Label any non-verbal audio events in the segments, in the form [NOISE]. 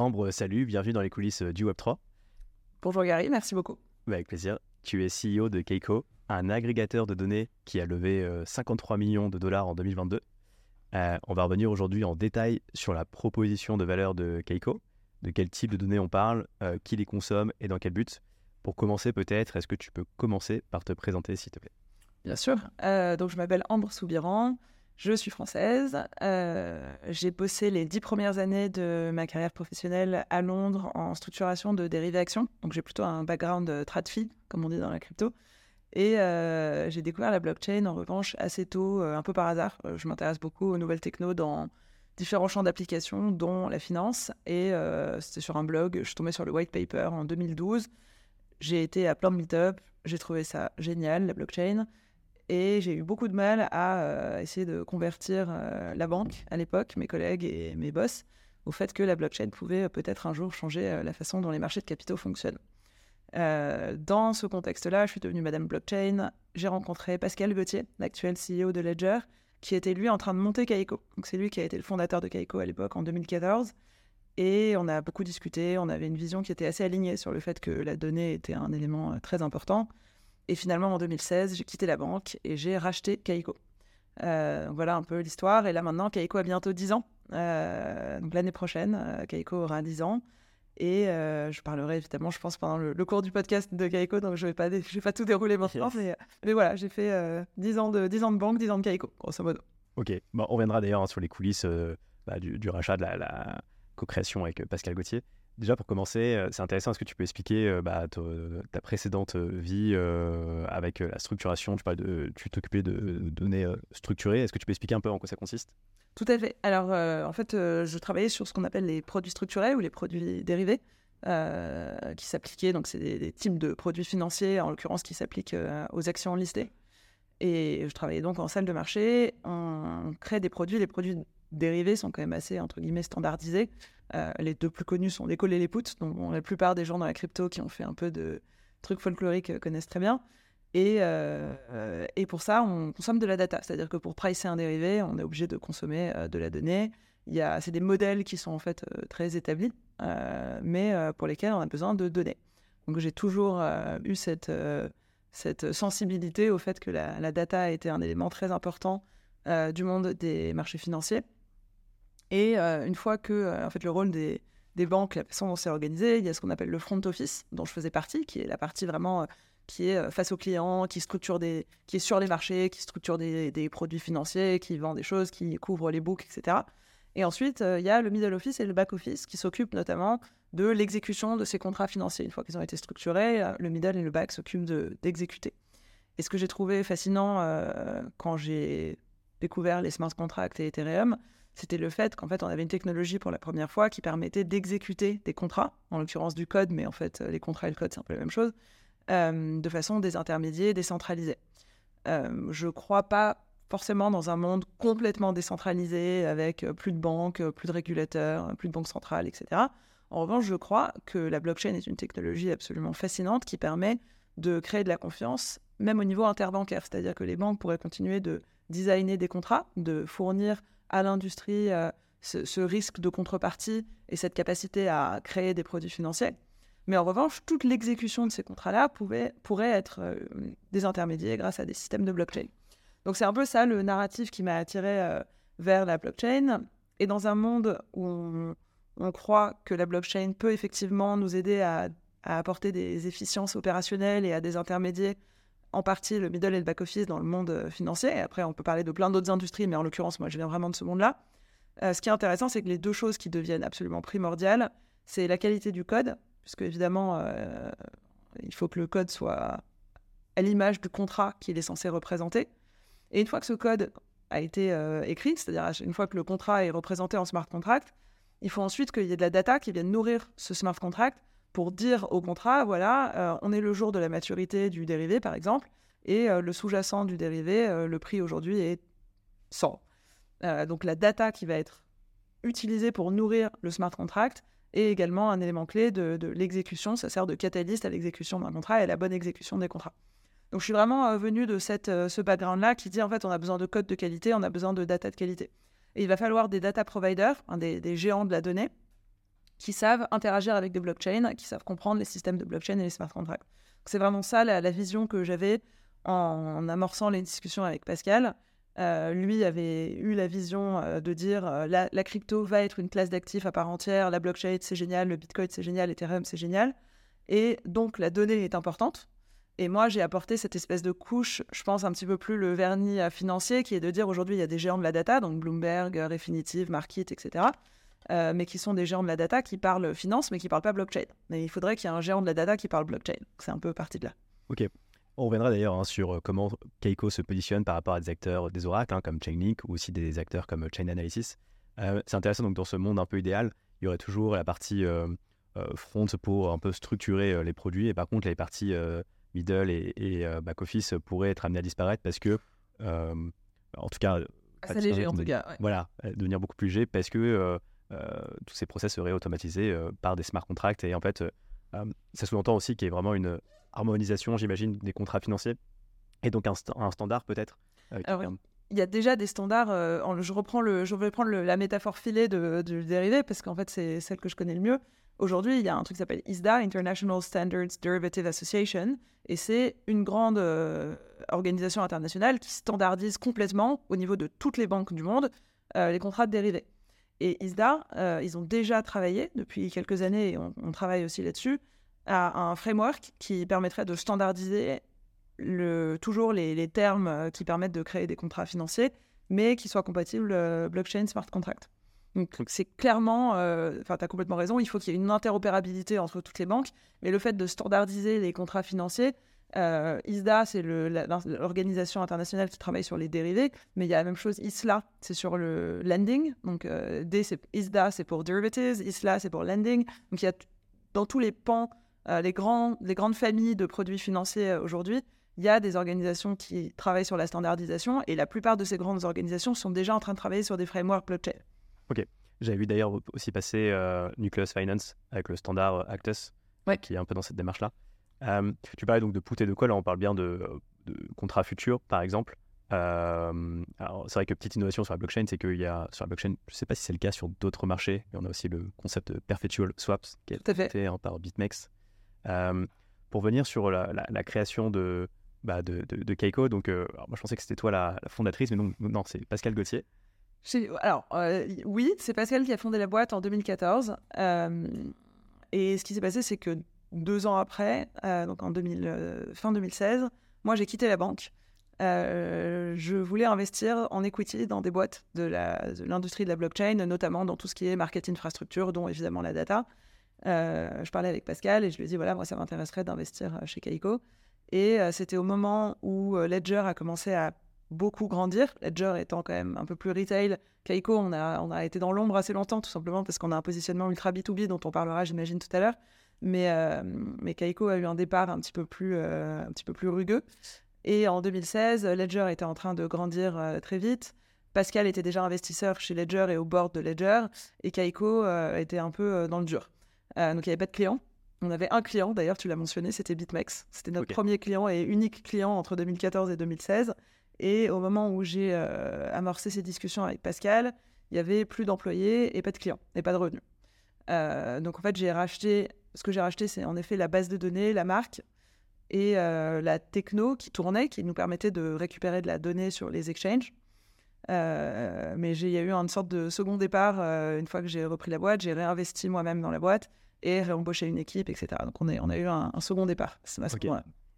Ambre, salut, bienvenue dans les coulisses du Web3. Bonjour Gary, merci beaucoup. Bah, avec plaisir. Tu es CEO de Keiko, un agrégateur de données qui a levé 53 millions de dollars en 2022. on va revenir aujourd'hui en détail sur la proposition de valeur de Keiko, de quel type de données on parle, qui les consomme et dans quel but. Pour commencer peut-être, est-ce que tu peux commencer par te présenter s'il te plaît? Bien sûr. Euh, donc, je m'appelle Ambre Soubiran. Je suis française. Euh, j'ai bossé les dix premières années de ma carrière professionnelle à Londres en structuration de dérivés actions. Donc, j'ai plutôt un background tradfi, comme on dit dans la crypto. Et euh, j'ai découvert la blockchain, en revanche, assez tôt, un peu par hasard. je m'intéresse beaucoup aux nouvelles techno dans différents champs d'application, dont la finance. Et c'était sur un blog. Je suis tombée sur le white paper en 2012. J'ai été à plein de meet-up. J'ai trouvé ça génial, la blockchain. Et j'ai eu beaucoup de mal à euh, essayer de convertir euh, la banque à l'époque, mes collègues et mes boss, au fait que la blockchain pouvait euh, peut-être un jour changer la façon dont les marchés de capitaux fonctionnent. dans ce contexte-là, je suis devenue Madame Blockchain. J'ai rencontré Pascal Gauthier, l'actuel CEO de Ledger, qui était lui en train de monter Kaiko. Donc c'est lui qui a été le fondateur de Kaiko à l'époque en 2014. Et on a beaucoup discuté, on avait une vision qui était assez alignée sur le fait que la donnée était un élément très important. Et finalement, en 2016, j'ai quitté la banque et j'ai racheté Kaiko. Euh, voilà un peu l'histoire. Et là, maintenant, Kaiko a bientôt 10 ans. Euh, donc l'année prochaine, euh, Kaiko aura 10 ans. Et je parlerai évidemment, je pense, pendant le, cours du podcast de Kaiko. Donc je ne vais, pas vais pas tout dérouler maintenant. Mais, voilà, j'ai fait 10, ans de, 10 ans de banque, 10 ans de Kaiko, grosso modo. Ok. Bon, on reviendra d'ailleurs hein, sur les coulisses bah, du, rachat de la, la co-création avec Pascal Gauthier. Déjà, pour commencer, euh, c'est intéressant. Est-ce que tu peux expliquer euh, bah, ta précédente euh, vie avec la structuration Tu de, t'occupais de, données structurées. Est-ce que tu peux expliquer un peu en quoi ça consiste? Tout à fait. Alors, en fait, je travaillais sur ce qu'on appelle les produits structurés ou les produits dérivés. qui s'appliquaient, donc c'est des, types de produits financiers, en l'occurrence qui s'appliquent aux actions listées. Et je travaillais donc en salle de marché, on crée des produits, les produits dérivés sont quand même assez, entre guillemets, standardisés. Euh, les deux plus connus sont l'école et les puts, dont la plupart des gens dans la crypto qui ont fait un peu de trucs folkloriques euh, connaissent très bien. Et, euh, et pour ça, on consomme de la data. C'est-à-dire que pour pricer un dérivé, on est obligé de consommer de la donnée. C'est des modèles qui sont en fait très établis, mais pour lesquels on a besoin de données. Donc j'ai toujours eu cette, cette sensibilité au fait que la, la, data été un élément très important du monde des marchés financiers. Et euh, une fois que euh, en fait, le rôle des, banques, la façon dont c'est organisé, il y a ce qu'on appelle le front office, dont je faisais partie, qui est la partie vraiment euh, qui est face aux clients, qui structure des, qui est sur les marchés, qui structure des, des produits financiers, qui vend des choses, qui couvre les books, etc. Et ensuite, il y a le middle office et le back office qui s'occupent notamment de l'exécution de ces contrats financiers. Une fois qu'ils ont été structurés, le middle et le back s'occupent d'exécuter. et ce que j'ai trouvé fascinant quand j'ai découvert les smart contracts et Ethereum, c'était le fait qu'en fait, on avait une technologie pour la première fois qui permettait d'exécuter des contrats, en l'occurrence du code, mais en fait, les contrats et le code, c'est un peu la même chose, euh, de façon désintermédiée, décentralisée. Euh, je ne crois pas forcément dans un monde complètement décentralisé, avec euh, plus de banques, plus de régulateurs, plus de banques centrales, etc. En revanche, je crois que la blockchain est une technologie absolument fascinante qui permet de créer de la confiance, même au niveau interbancaire. C'est-à-dire que les banques pourraient continuer de designer des contrats, de fournir à l'industrie euh, ce, risque de contrepartie et cette capacité à créer des produits financiers. Mais en revanche, toute l'exécution de ces contrats-là pourrait être euh, désintermédiée grâce à des systèmes de blockchain. Donc c'est un peu ça le narratif qui m'a attiré euh, vers la blockchain. Et dans un monde où on, croit que la blockchain peut effectivement nous aider à, apporter des efficiences opérationnelles et à désintermédier en partie le middle et le back-office dans le monde euh, financier. Et après, on peut parler de plein d'autres industries, mais en l'occurrence, moi, je viens vraiment de ce monde-là. Euh, ce qui est intéressant, c'est que les deux choses qui deviennent absolument primordiales, c'est la qualité du code, puisque évidemment, euh, il faut que le code soit à l'image du contrat qu'il est censé représenter. Et une fois que ce code a été écrit, c'est-à-dire une fois que le contrat est représenté en smart contract, il faut ensuite qu'il y ait de la data qui vienne nourrir ce smart contract pour dire au contrat, voilà, euh, on est le jour de la maturité du dérivé, par exemple, et euh, le sous-jacent du dérivé, euh, le prix aujourd'hui est 100. donc la data qui va être utilisée pour nourrir le smart contract est également un élément clé de, l'exécution. Ça sert de catalyste à l'exécution d'un contrat et à la bonne exécution des contrats. Donc je suis vraiment venu de ce background-là qui dit en fait on a besoin de code de qualité, on a besoin de data de qualité. Et il va falloir des data providers, des géants de la donnée, qui savent interagir avec des blockchains, qui savent comprendre les systèmes de blockchain et les smart contracts. C'est vraiment ça la, vision que j'avais en, amorçant les discussions avec Pascal. Euh, lui avait eu la vision euh, de dire euh, la, crypto va être une classe d'actifs à part entière, la blockchain c'est génial, le bitcoin c'est génial, Ethereum c'est génial. Et donc la donnée est importante. Et moi, j'ai apporté cette espèce de couche, je pense, un petit peu plus le vernis financier, qui est de dire aujourd'hui, il y a des géants de la data, donc Bloomberg, Refinitiv, Market, etc., euh, mais qui sont des géants de la data qui parlent finance, mais qui ne parlent pas blockchain. Mais il faudrait qu'il y ait un géant de la data qui parle blockchain. C'est un peu parti de là. Ok. On reviendra d'ailleurs hein, sur euh, comment Keiko se positionne par rapport à des acteurs des oracles, hein, comme Chainlink, ou aussi des acteurs comme Chain Analysis. Euh, c'est intéressant, donc dans ce monde un peu idéal, il y aurait toujours la partie front pour un peu structurer les produits, et par contre, les parties middle et, euh, back-office pourraient être amenés à disparaître parce que, euh, en tout cas, assez léger en tout cas. Voilà, devenir beaucoup plus léger parce que euh, tous ces process seraient automatisés par des smart contracts et en fait, ça sous-entend aussi qu'il y ait vraiment une harmonisation, j'imagine, des contrats financiers et donc un, standard peut-être. il y a déjà des standards. je reprends le, je vais prendre la métaphore filée de, du dérivé parce qu'en fait c'est celle que je connais le mieux. Aujourd'hui, il y a un truc qui s'appelle ISDA, International Standards Derivative Association, et c'est une grande euh, organisation internationale qui standardise complètement, au niveau de toutes les banques du monde, euh, les contrats de dérivés. Et ISDA, euh, ils ont déjà travaillé depuis quelques années, et on, travaille aussi là-dessus, à un framework qui permettrait de standardiser le, toujours les, les, termes qui permettent de créer des contrats financiers, mais qui soient compatibles blockchain smart contract. Donc c'est clairement, euh, enfin tu as complètement raison, il faut qu'il y ait une interopérabilité entre toutes les banques, mais le fait de standardiser les contrats financiers, euh, ISDA c'est l'organisation internationale qui travaille sur les dérivés, mais il y a la même chose ISLA, c'est sur le lending, donc euh, D c'est ISDA c'est pour derivatives, ISLA c'est pour lending, donc il y a dans tous les pans, les, grands, les grandes familles de produits financiers aujourd'hui, il y a des organisations qui travaillent sur la standardisation et la plupart de ces grandes organisations sont déjà en train de travailler sur des frameworks blockchain. Ok. J'avais vu d'ailleurs aussi passer euh, Nucleus Finance avec le standard euh, Actus, qui est un peu dans cette démarche-là. Euh, tu parlais donc de put et de Là, on parle bien de, contrats futurs, par exemple. alors, c'est vrai que petite innovation sur la blockchain, c'est qu'il y a sur la blockchain, je ne sais pas si c'est le cas sur d'autres marchés, mais on a aussi le concept de perpetual swaps qui est fait hein, par BitMEX. pour venir sur la, création de, bah, de, de, Keiko, donc moi je pensais que c'était toi la, la, fondatrice, mais non, non c'est Pascal Gauthier. Alors, euh, oui, c'est Pascal qui a fondé la boîte en 2014. Euh, et ce qui s'est passé, c'est que deux ans après, euh, donc en 2000, fin 2016, moi j'ai quitté la banque. je voulais investir en equity dans des boîtes de l'industrie de, la blockchain, notamment dans tout ce qui est market infrastructure, dont évidemment la data. je parlais avec Pascal et je lui ai dit voilà, moi ça m'intéresserait d'investir chez Kaiko. Et c'était au moment où Ledger a commencé à beaucoup grandir. Ledger étant quand même un peu plus retail. Kaiko, on a, on a été dans l'ombre assez longtemps, tout simplement parce qu'on a un positionnement ultra B2B dont on parlera, j'imagine, tout à l'heure. Mais, euh, mais Kaiko a eu un départ un petit peu plus, euh, un petit peu plus rugueux. Et en 2016, Ledger était en train de grandir euh, très vite. Pascal était déjà investisseur chez Ledger et au board de Ledger. Et Kaiko était un peu dans le dur. donc il n'y avait pas de clients. On avait un client, d'ailleurs, tu l'as mentionné, c'était BitMEX. C'était notre premier client et unique client entre 2014 et 2016. Et au moment où j'ai amorcé ces discussions avec Pascal, il y avait plus d'employés et pas de clients et pas de revenus. Euh, donc en fait, j'ai racheté. Ce que j'ai racheté, c'est en effet la base de données, la marque et euh, la techno qui tournait, qui nous permettait de récupérer de la donnée sur les exchanges. mais il y a eu une sorte de second départ une fois que j'ai repris la boîte. J'ai réinvesti moi-même dans la boîte et réembauché une équipe, etc. Donc on, est, on a eu un, second départ. C'est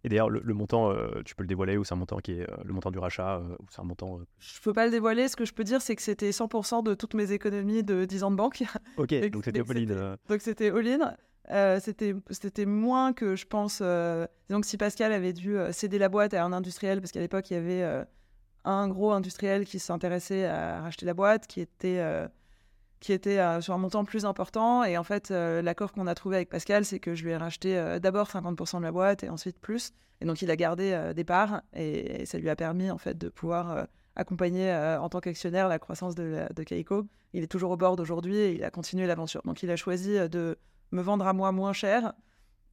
et d'ailleurs, le, montant, euh, tu peux le dévoiler ou c'est un montant qui est euh, le montant du rachat euh, ou c'est un montant. Je peux pas le dévoiler. Ce que je peux dire, c'est que c'était 100% de toutes mes économies de 10 ans de banque. [LAUGHS] Ok, donc c'était all-in. Donc c'était all-in. c'était, c'était moins que je pense. donc si Pascal avait dû céder la boîte à un industriel, parce qu'à l'époque il y avait un gros industriel qui s'intéressait à racheter la boîte, qui était qui était euh, sur un montant plus important. Et en fait, euh, l'accord qu'on a trouvé avec Pascal, c'est que je lui ai racheté euh, d'abord 50% de la boîte et ensuite plus. Et donc, il a gardé des parts et, ça lui a permis en fait de pouvoir accompagner en tant qu'actionnaire la croissance de, de, Keiko. Il est toujours au bord aujourd'hui et il a continué l'aventure. Donc, il a choisi de me vendre à moi moins cher,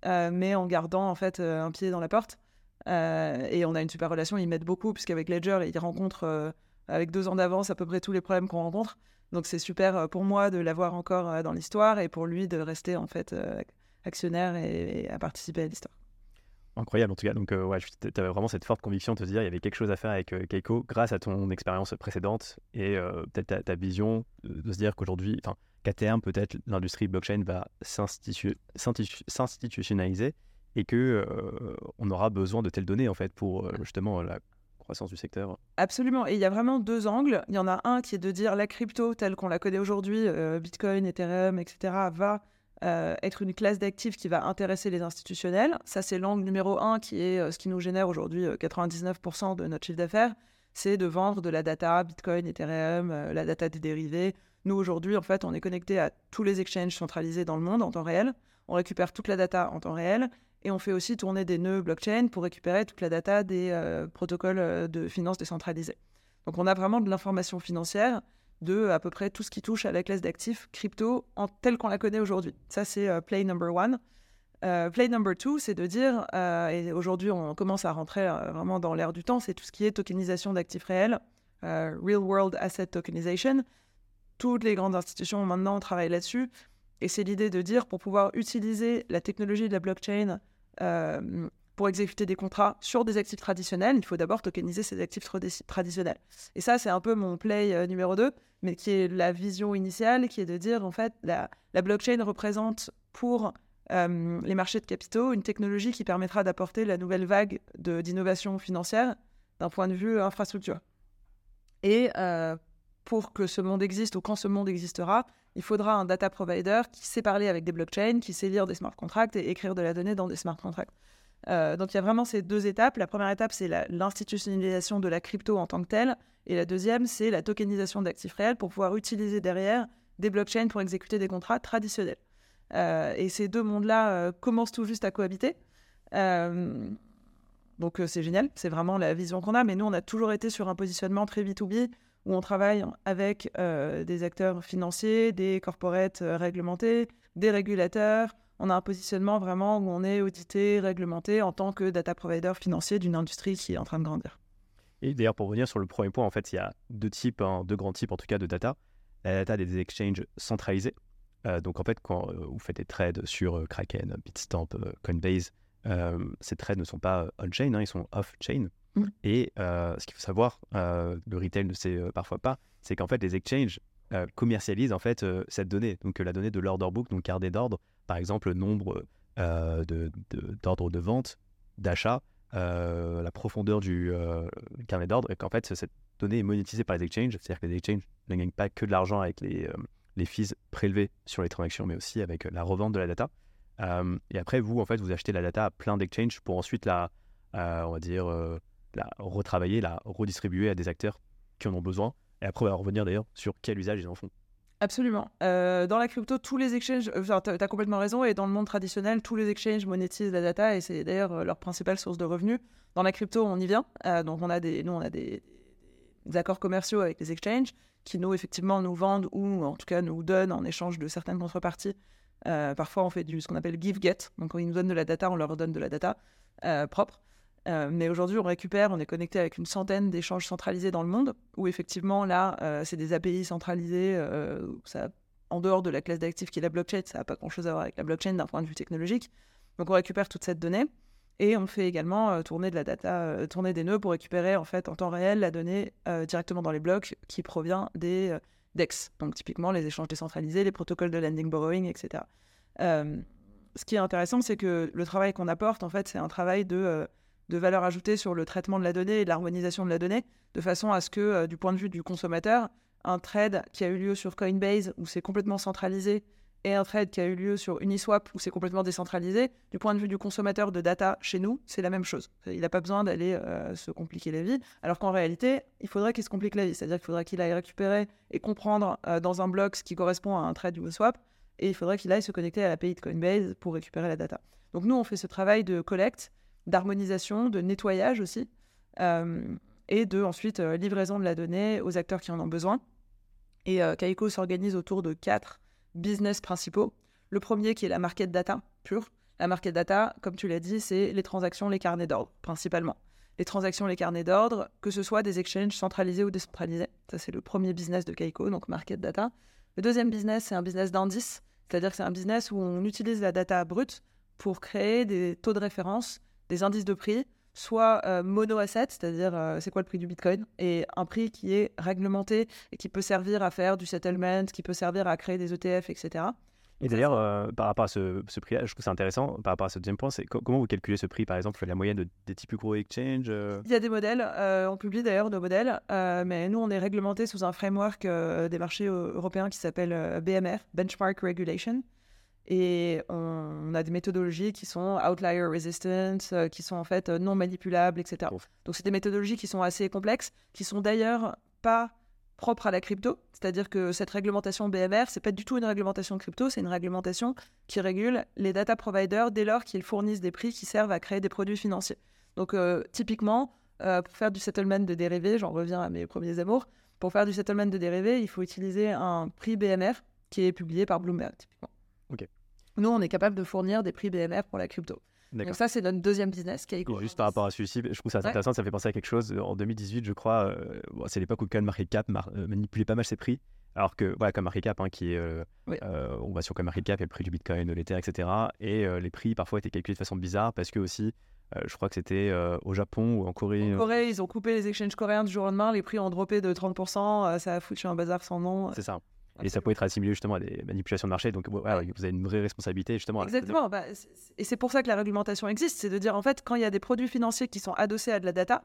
mais en gardant en fait un pied dans la porte. et on a une super relation. Il m'aide beaucoup puisqu'avec Ledger, il rencontre avec deux ans d'avance à peu près tous les problèmes qu'on rencontre. Donc c'est super pour moi de l'avoir encore dans l'histoire et pour lui de rester en fait actionnaire et, à participer à l'histoire. Incroyable en tout cas. Donc ouais, tu avais vraiment cette forte conviction de te dire il y avait quelque chose à faire avec Keiko grâce à ton expérience précédente et peut-être ta, vision de, se dire qu'aujourd'hui, enfin qu'à terme peut-être l'industrie blockchain va s'institutionnaliser et que on aura besoin de telles données en fait pour justement la du secteur. Absolument. Et il y a vraiment deux angles. Il y en a un qui est de dire la crypto telle qu'on la connaît aujourd'hui, Bitcoin, Ethereum, etc., va être une classe d'actifs qui va intéresser les institutionnels. Ça, c'est l'angle numéro un qui est ce qui nous génère aujourd'hui 99% de notre chiffre d'affaires. C'est de vendre de la data, Bitcoin, Ethereum, la data des dérivés. Nous, aujourd'hui, en fait, on est connecté à tous les exchanges centralisés dans le monde en temps réel. On récupère toute la data en temps réel et on fait aussi tourner des nœuds blockchain pour récupérer toute la data des euh, protocoles euh, de finance décentralisés. Donc on a vraiment de l'information financière de à peu près tout ce qui touche à la classe d'actifs crypto en telle qu'on la connaît aujourd'hui. Ça, c'est euh, play number one. play number two, c'est de dire, et aujourd'hui on commence à rentrer vraiment dans l'ère du temps, c'est tout ce qui est tokenisation d'actifs réels, real world asset tokenization. Toutes les grandes institutions maintenant travaillent là-dessus. Et c'est l'idée de dire, pour pouvoir utiliser la technologie de la blockchain euh, pour exécuter des contrats sur des actifs traditionnels, il faut d'abord tokeniser ces actifs traditionnels. Et ça, c'est un peu mon play euh, numéro 2, mais qui est la vision initiale, qui est de dire, en fait, la, blockchain représente pour euh, les marchés de capitaux une technologie qui permettra d'apporter la nouvelle vague d'innovation financière d'un point de vue infrastructure. Et pour que ce monde existe ou quand ce monde existera, il faudra un data provider qui sait parler avec des blockchains, qui sait lire des smart contracts et écrire de la donnée dans des smart contracts. Euh, donc il y a vraiment ces deux étapes. La première étape, c'est l'institutionnalisation de la crypto en tant que telle. Et la deuxième, c'est la tokenisation d'actifs réels pour pouvoir utiliser derrière des blockchains pour exécuter des contrats traditionnels. Euh, et ces deux mondes-là euh, commencent tout juste à cohabiter. donc c'est génial, c'est vraiment la vision qu'on a. Mais nous, on a toujours été sur un positionnement très B2B où on travaille avec euh, des acteurs financiers, des corporates euh, réglementés, des régulateurs. On a un positionnement vraiment où on est audité, réglementé en tant que data provider financier d'une industrie qui est en train de grandir. Et d'ailleurs, pour revenir sur le premier point, en fait, il y a deux types, hein, deux grands types en tout cas de data. La data des exchanges centralisés. Euh, donc en fait, quand vous faites des trades sur Kraken, Bitstamp, Coinbase, ces trades ne sont pas on-chain, hein, ils sont off-chain. Mmh. Et euh, ce qu'il faut savoir, euh, le retail ne sait euh, parfois pas, c'est qu'en fait les exchanges commercialisent en fait cette donnée, donc la donnée de l'order book, donc carnet d'ordre, par exemple le nombre d'ordres de, de, vente, d'achat, la profondeur du carnet d'ordre, et qu'en fait cette donnée est monétisée par les exchanges, c'est-à-dire que les exchanges ne gagnent pas que de l'argent avec les, les fees prélevés sur les transactions, mais aussi avec la revente de la data. et après, vous, en fait, vous achetez la data à plein d'exchanges pour ensuite la, on va dire, la retravailler, la redistribuer à des acteurs qui en ont besoin. Et après, on va revenir d'ailleurs sur quel usage ils en font. Absolument. Euh, dans la crypto, tous les exchanges, euh, tu as, complètement raison, et dans le monde traditionnel, tous les exchanges monétisent la data et c'est d'ailleurs euh, leur principale source de revenus. Dans la crypto, on y vient. donc, on a des, nous, on a des, accords commerciaux avec les exchanges qui, nous, effectivement, nous vendent ou en tout cas nous donnent en échange de certaines contreparties. parfois, on fait du, ce qu'on appelle give-get. Donc, quand ils nous donnent de la data, on leur donne de la data propre. Euh, mais aujourd'hui, on récupère, on est connecté avec une centaine d'échanges centralisés dans le monde, où effectivement, là, euh, c'est des API centralisés, euh, en dehors de la classe d'actifs qui est la blockchain, ça n'a pas grand-chose à voir avec la blockchain d'un point de vue technologique. Donc on récupère toute cette donnée, et on fait également tourner de la data, tourner des nœuds pour récupérer en fait en temps réel la donnée directement dans les blocs qui provient des DEX, donc typiquement les échanges décentralisés, les protocoles de lending borrowing, etc. ce qui est intéressant, c'est que le travail qu'on apporte, en fait, c'est un travail de de valeur ajoutée sur le traitement de la donnée et l'harmonisation de la donnée, de façon à ce que, euh, du point de vue du consommateur, un trade qui a eu lieu sur Coinbase, où c'est complètement centralisé, et un trade qui a eu lieu sur Uniswap, où c'est complètement décentralisé, du point de vue du consommateur de data chez nous, c'est la même chose. Il n'a pas besoin d'aller euh, se compliquer la vie, alors qu'en réalité, il faudrait qu'il se complique la vie. C'est-à-dire qu'il faudrait qu'il aille récupérer et comprendre euh, dans un bloc ce qui correspond à un trade Uniswap, et il faudrait qu'il aille se connecter à l'API de Coinbase pour récupérer la data. Donc nous, on fait ce travail de collecte, d'harmonisation, de nettoyage aussi, euh, et de ensuite euh, livraison de la donnée aux acteurs qui en ont besoin. Et euh, Kaiko s'organise autour de quatre business principaux. Le premier qui est la market data pure. La market data, comme tu l'as dit, c'est les transactions, les carnets d'ordre principalement. les transactions, les carnets d'ordre, que ce soit des exchanges centralisés ou décentralisés. Ça, c'est le premier business de Kaiko, donc market data. Le deuxième business, c'est un business d'indice, c'est-à-dire que c'est un business où on utilise la data brute pour créer des taux de référence, des indices de prix, soit euh, mono-asset, c'est-à-dire euh, c'est quoi le prix du Bitcoin, et un prix qui est réglementé et qui peut servir à faire du settlement, qui peut servir à créer des ETF, etc. Et d'ailleurs, euh, par rapport à ce, ce prix-là, je trouve c'est intéressant, par rapport à ce deuxième point, c'est comment vous calculez ce prix, par exemple, la moyenne de, des types plus gros exchanges euh? Il y a des modèles, euh, on publie d'ailleurs nos modèles, mais nous, on est réglementé sous un framework des marchés européens qui s'appelle BMR, Benchmark Regulation. Et on, a des méthodologies qui sont outlier resistant, qui sont en fait non manipulables, etc. Donc, c'est des méthodologies qui sont assez complexes, qui sont d'ailleurs pas propre à la crypto, c'est-à-dire que cette réglementation BMR, c'est pas du tout une réglementation crypto, c'est une réglementation qui régule les data providers dès lors qu'ils fournissent des prix qui servent à créer des produits financiers. Donc euh, typiquement, euh, pour faire du settlement de dérivés, j'en reviens à mes premiers amours, pour faire du settlement de dérivés, il faut utiliser un prix BMR qui est publié par Bloomberg, typiquement. Nous, on est capable de fournir des prix BMR pour la crypto. Donc ça, c'est notre deuxième business qui est Juste par rapport à celui-ci, je trouve ça intéressant, ça fait penser à quelque chose. En 2018, je crois, euh, c'est l'époque où CoinMarketCap euh, manipulait pas mal ses prix. Alors que, voilà, CoinMarketCap, hein, qui est, euh, on va sur CoinMarketCap, il y a le prix du Bitcoin, de l'Ether, etc. Et les prix, parfois, étaient calculés de façon bizarre parce que aussi, je crois que c'était au Japon ou en Corée. En Corée, ils ont coupé les exchanges coréens du jour au lendemain, les prix ont droppé de 30%, ça a foutu un bazar sans nom. C'est ça. Et ça peut être assimilé justement à des manipulations de marché. Donc, vous avez une vraie responsabilité justement. Exactement. Bah, et c'est pour ça que la réglementation existe. C'est de dire, en fait, quand il y a des produits financiers qui sont adossés à de la data,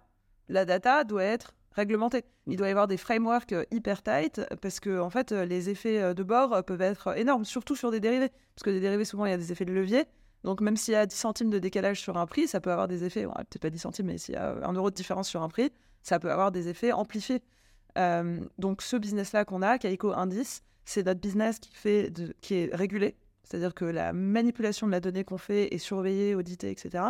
la data doit être réglementée. Il mm. doit y avoir des frameworks euh, hyper tight parce que, en fait, euh, les effets euh, de bord peuvent être énormes, surtout sur des dérivés. Parce que des dérivés, souvent, il y a des effets de levier. Donc, même s'il y a 10 centimes de décalage sur un prix, ça peut avoir des effets, peut-être pas 10 centimes, mais s'il y a un euro de différence sur un prix, ça peut avoir des effets amplifiés. Donc, ce business-là qu'on a, Kaiko Indice, c'est notre business qui, fait qui est régulé, c'est-à-dire que la manipulation de la donnée qu'on fait est surveillée, auditée, etc.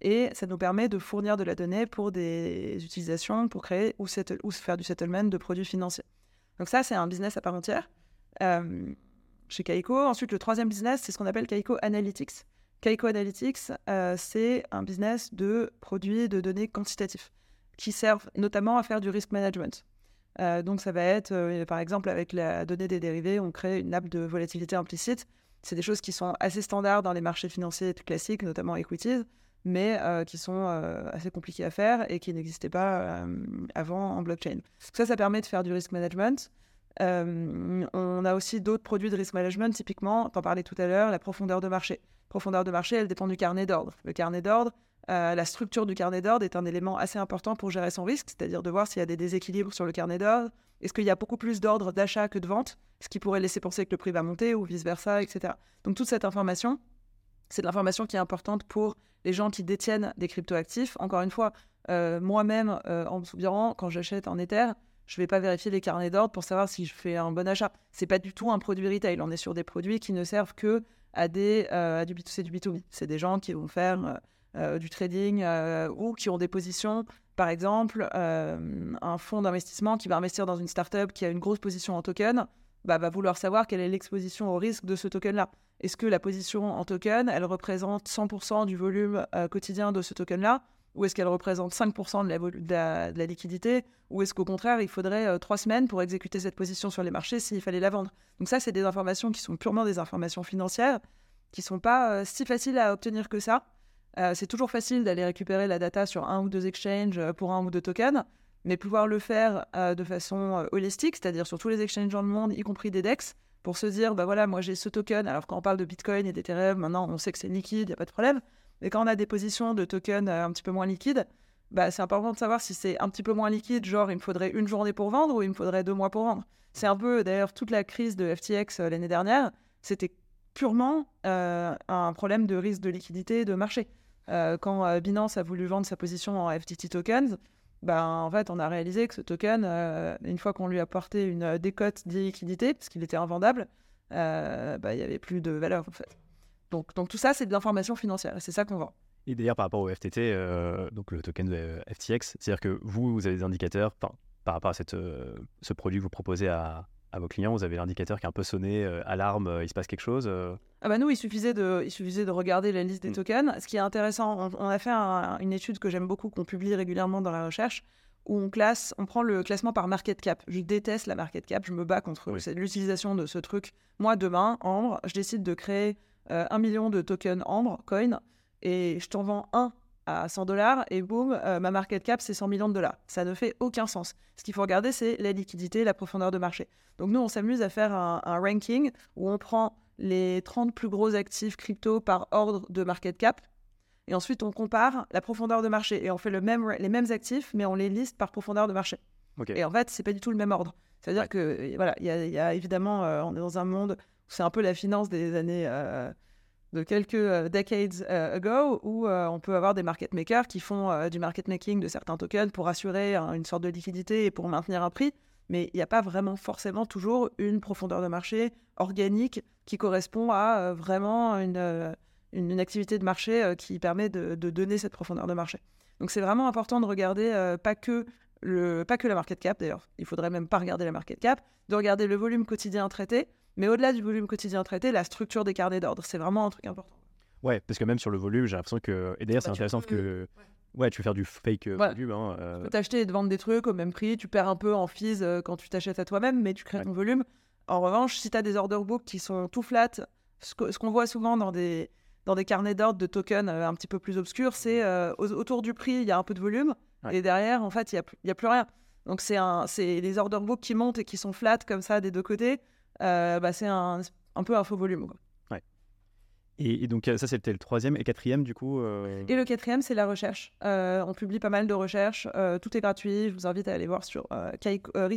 Et ça nous permet de fournir de la donnée pour des utilisations, pour créer ou, ou faire du settlement de produits financiers. Donc ça, c'est un business à part entière euh, chez Kaiko. Ensuite, le troisième business, c'est ce qu'on appelle Kaiko Analytics. Kaiko Analytics, euh, c'est un business de produits de données quantitatifs qui servent notamment à faire du risk management. Euh, donc ça va être, euh, par exemple, avec la donnée des dérivés, on crée une nappe de volatilité implicite. C'est des choses qui sont assez standards dans les marchés financiers classiques, notamment equities, mais euh, qui sont assez compliquées à faire et qui n'existaient pas avant en blockchain. Ça, ça permet de faire du risk management. on a aussi d'autres produits de risk management, typiquement, t'en parlais tout à l'heure, la profondeur de marché. Profondeur de marché, elle dépend du carnet d'ordre. Le carnet d'ordre, euh, la structure du carnet d'ordre est un élément assez important pour gérer son risque, c'est-à-dire de voir s'il y a des déséquilibres sur le carnet d'ordre. Est-ce qu'il y a beaucoup plus d'ordres d'achat que de vente, ce qui pourrait laisser penser que le prix va monter ou vice-versa, etc. Donc toute cette information, c'est de l'information qui est importante pour les gens qui détiennent des cryptoactifs. Encore une fois, euh, moi-même, euh, en me souvenant, quand j'achète en Ether, je ne vais pas vérifier les carnets d'ordre pour savoir si je fais un bon achat. C'est pas du tout un produit retail. On est sur des produits qui ne servent que à des à du B2C, du B2B. C'est des gens qui vont faire du trading euh, ou qui ont des positions. Par exemple, euh, un fonds d'investissement qui va investir dans une startup qui a une grosse position en token bah, va vouloir savoir quelle est l'exposition au risque de ce token-là. Est-ce que la position en token, elle représente 100% du volume quotidien de ce token-là ou est-ce qu'elle représente 5% de la, de, la, liquidité Ou est-ce qu'au contraire, il faudrait trois semaines pour exécuter cette position sur les marchés s'il fallait la vendre? Donc ça, c'est des informations qui sont purement des informations financières, qui ne sont pas si faciles à obtenir que ça. Euh, c'est toujours facile d'aller récupérer la data sur un ou deux exchanges euh, pour un ou deux tokens, mais pouvoir le faire euh, de façon holistique, c'est-à-dire sur tous les exchanges dans le monde, y compris des DEX, pour se dire, bah voilà, moi j'ai ce token, alors quand on parle de Bitcoin et d'Ethereum, maintenant on sait que c'est liquide, il n'y a pas de problème, mais quand on a des positions de tokens un petit peu moins liquides, bah, c'est important de savoir si c'est un petit peu moins liquide, genre il me faudrait une journée pour vendre ou il me faudrait deux mois pour vendre. C'est un peu, d'ailleurs, toute la crise de FTX l'année dernière, c'était purement un problème de risque de liquidité de marché. Euh, quand euh, Binance a voulu vendre sa position en FTT tokens, ben, en fait, on a réalisé que ce token, euh, une fois qu'on lui a porté une décote d'illiquidité, parce qu'il était invendable, ben, il n'y avait plus de valeur, en fait. Donc, tout ça, c'est de l'information financière, c'est ça qu'on vend. Et d'ailleurs, par rapport au FTT, donc le token de FTX, c'est-à-dire que vous, vous avez des indicateurs par rapport à cette, ce produit que vous proposez à, à vos clients Vous avez l'indicateur qui est un peu sonné, alarme, il se passe quelque chose ah bah nous, il suffisait, de, il suffisait de regarder la liste des Mm. tokens. Ce qui est intéressant, on, on a fait un- une étude que j'aime beaucoup, qu'on publie régulièrement dans la recherche, où on classe, on prend le classement par market cap. Je déteste la market cap, je me bats contre Oui. l'utilisation de ce truc. Moi, demain, Ambre, je décide de créer euh, un million de tokens Ambre, coin, et je t'en vends un à 100 dollars, et boum, euh, ma market cap, c'est 100 millions de dollars. Ça ne fait aucun sens. Ce qu'il faut regarder, c'est la liquidité, la profondeur de marché. Donc nous, on s'amuse à faire un, un ranking où on prend les 30 plus gros actifs crypto par ordre de market cap. Et ensuite, on compare la profondeur de marché. Et on fait le même, les mêmes actifs, mais on les liste par profondeur de marché. Et en fait, c'est pas du tout le même ordre. C'est-à-dire que, voilà, il y, a- il y a évidemment, euh, on est dans un monde où c'est un peu la finance des années euh, de quelques euh, decades euh, ago, où euh, on peut avoir des market makers qui font euh, du market making de certains tokens pour assurer une sorte de liquidité et pour maintenir un prix. Mais il n'y a pas vraiment forcément toujours une profondeur de marché organique qui correspond à vraiment une, une, une activité de marché qui permet de, de donner cette profondeur de marché. Donc c'est vraiment important de regarder pas, que le, pas que la market cap d'ailleurs, il faudrait même pas regarder la market cap, de regarder le volume quotidien traité, mais au-delà du volume quotidien traité, la structure des carnets d'ordre, c'est vraiment un truc important. Ouais, parce que même sur le volume, j'ai l'impression que. Et d'ailleurs, c'est Bah, tu intéressant peux- que. Ouais, tu peux faire du fake euh, Voilà. volume. hein, euh, Tu peux t'acheter et te vendre des trucs au même prix, tu perds un peu en fees euh, quand tu t'achètes à toi-même, mais tu crées Ouais. ton volume. En revanche, si tu as des order books qui sont tout flat, ce qu'on voit souvent dans des, dans des carnets d'ordre de tokens euh, un petit peu plus obscurs, c'est euh, au- autour du prix, il y a un peu de volume, Ouais. et derrière, en fait, il n'y a, plus- il y a plus rien. Donc, c'est c'est les order books qui montent et qui sont flat comme ça des deux côtés, bah, c'est un, un peu un faux volume. quoi. Et, et donc, euh, ça, c'était le troisième. Et quatrième, du coup. euh, Et le quatrième, c'est la recherche. Euh, on publie pas mal de recherches. euh, tout est gratuit. Je vous invite à aller voir sur euh, euh.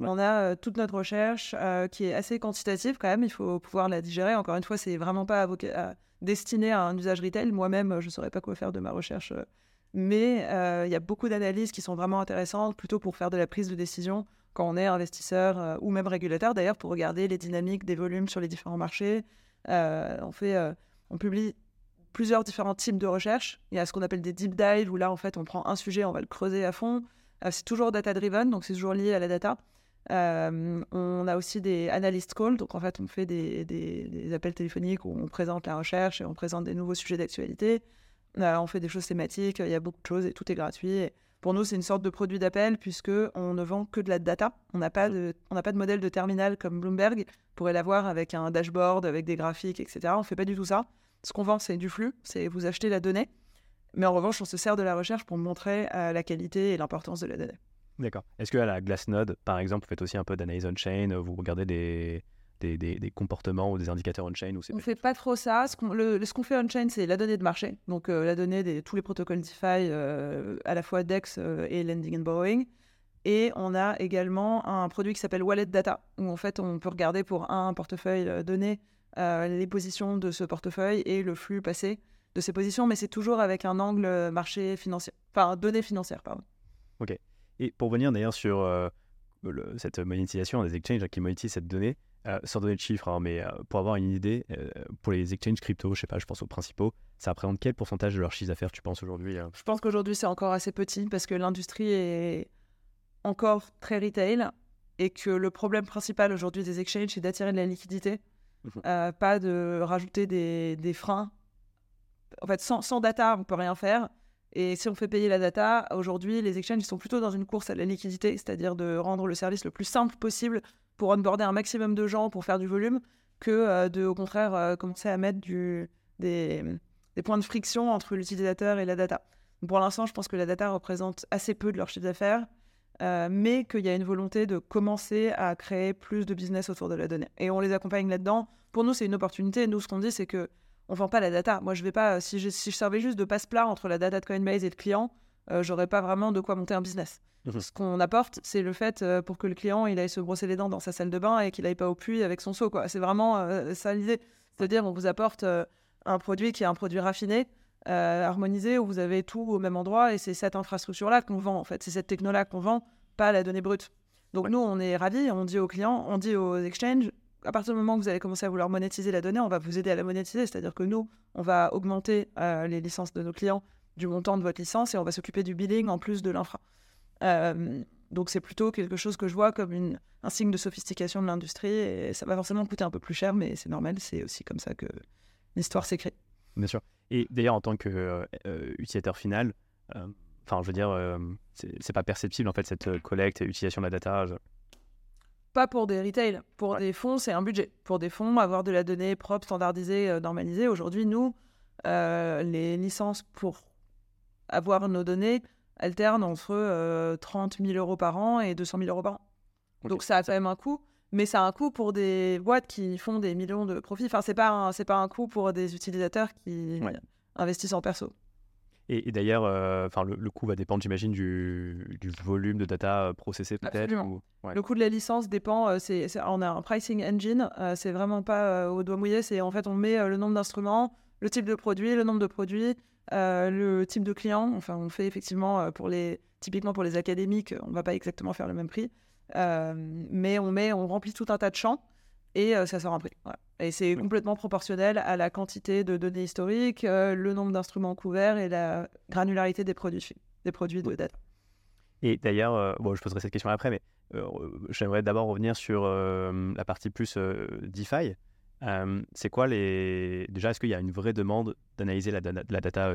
Ouais. On a euh, toute notre recherche euh, qui est assez quantitative quand même. Il faut pouvoir la digérer. Encore une fois, c'est vraiment pas à- destiné à un usage retail. Moi-même, euh, je ne saurais pas quoi faire de ma recherche. euh, mais euh, il y a beaucoup d'analyses qui sont vraiment intéressantes, plutôt pour faire de la prise de décision quand on est investisseur euh, ou même régulateur, d'ailleurs, pour regarder les dynamiques des volumes sur les différents marchés. Euh, on, fait, euh, on publie plusieurs différents types de recherches. Il y a ce qu'on appelle des deep dives, où là, en fait, on prend un sujet, on va le creuser à fond. C'est toujours data-driven, donc c'est toujours lié à la data. On a aussi des analyst calls, donc en fait, on fait des, des- appels téléphoniques où on présente la recherche et on présente des nouveaux sujets d'actualité. On fait des choses thématiques, il y a beaucoup de choses et tout est gratuit. Pour nous, c'est une sorte de produit d'appel puisque on ne vend que de la data. On n'a pas de, on n'a pas de modèle de terminal comme Bloomberg pourrait l'avoir avec un dashboard, avec des graphiques, etc. On ne fait pas du tout ça. Ce qu'on vend, c'est du flux, c'est vous achetez la donnée. Mais en revanche, on se sert de la recherche pour montrer euh, la qualité et l'importance de la donnée. D'accord. Est-ce que à la Glassnode, par exemple, vous faites aussi un peu d'analyse on-chain Vous regardez des, des, des- des comportements ou des indicateurs on-chain ou On pas- fait pas trop ça. Ce qu'on fait on-chain, c'est la donnée de marché. Donc euh, la donnée de tous les protocoles DeFi, euh, à la fois DEX euh, et Lending and Borrowing. Et on a également un produit qui s'appelle Wallet Data, où en fait on peut regarder pour un portefeuille donné les positions de ce portefeuille et le flux passé de ces positions, mais c'est toujours avec un angle marché financier, enfin données financières, pardon. Et pour venir d'ailleurs sur le- cette monétisation des exchanges qui monétisent cette donnée, euh, sans donner de chiffres, hein, mais euh, pour avoir une idée, euh, pour les exchanges crypto, je sais pas, je pense aux principaux, ça représente quel pourcentage de leur chiffre d'affaires, tu penses aujourd'hui euh Je pense qu'aujourd'hui, c'est encore assez petit parce que l'industrie est encore très retail et que le problème principal aujourd'hui des exchanges, c'est d'attirer de la liquidité, Mhm. euh, pas de rajouter des, des freins. En fait, sans, sans data, on peut rien faire. Et si on fait payer la data, aujourd'hui, les exchanges ils sont plutôt dans une course à la liquidité, c'est-à-dire de rendre le service le plus simple possible pour onboarder un maximum de gens, pour faire du volume, que euh, de, au contraire, euh, commencer à mettre des, points de friction entre l'utilisateur et la data. Pour l'instant, je pense que la data représente assez peu de leur chiffre d'affaires, euh, mais qu'il y a une volonté de commencer à créer plus de business autour de la donnée. Et on les accompagne là-dedans. Pour nous, c'est une opportunité. Nous, ce qu'on dit, c'est que on vend pas la data. Moi, je vais pas. Si je, servais juste de passe-plat entre la data de Coinbase et le client, j'aurais pas vraiment de quoi monter un business. Mhm. Ce qu'on apporte, c'est le fait euh, pour que le client il aille se brosser les dents dans sa salle de bain et qu'il aille pas au puits avec son seau. Quoi. C'est vraiment euh, ça l'idée. C'est-à-dire, on vous apporte euh, un produit qui est un produit raffiné, euh, harmonisé, où vous avez tout au même endroit et c'est cette infrastructure-là qu'on vend. En fait, c'est cette techno-là qu'on vend, pas la donnée brute. Donc Ouais. nous, on est ravis. On dit aux clients, on dit aux exchanges, à partir du moment où vous allez commencer à vouloir monétiser la donnée, on va vous aider à la monétiser. C'est-à-dire que nous, on va augmenter euh, les licences de nos clients du montant de votre licence et on va s'occuper du billing en plus de l'infra. Euh, donc c'est plutôt quelque chose que je vois comme une, un signe de sophistication de l'industrie et ça va forcément coûter un peu plus cher, mais c'est normal, c'est aussi comme ça que l'histoire s'écrit. Bien sûr. Et d'ailleurs, en tant qu'utilisateur final, enfin, je veux dire, c'est pas perceptible en fait cette collecte et utilisation de la data. Pas pour des retail. Pour des fonds, c'est un budget. Pour des fonds, avoir de la donnée propre, standardisée, euh, normalisée. Aujourd'hui, nous, euh, les licences pour avoir nos données alternent entre 30 euh, 000 euros par an et 200 000 euros par an. Donc ça a quand même un coût, mais ça a un coût pour des boîtes qui font des millions de profits. Enfin, c'est pas c'est pas un coût pour des utilisateurs qui investissent en perso. Et, d'ailleurs, euh, le, coût va dépendre, j'imagine, du, du, volume de data euh, processé peut-être. Le coût de la licence dépend. Euh, c'est, on a un pricing engine. c'est vraiment pas au doigt mouillé. C'est en fait, on met le nombre d'instruments, le type de produit, le nombre de produits, le type de client. Enfin, on fait effectivement pour les, typiquement pour les académiques, on va pas exactement faire le même prix, mais on met, on remplit tout un tas de champs et ça sort un prix. Et c'est complètement proportionnel à la quantité de données historiques, le nombre d'instruments couverts et la granularité des produits, des produits de data. Et d'ailleurs, bon, je poserai cette question après, mais j'aimerais d'abord revenir sur la partie plus DeFi. C'est quoi les. Déjà, est-ce qu'il y a une vraie demande d'analyser la, la, data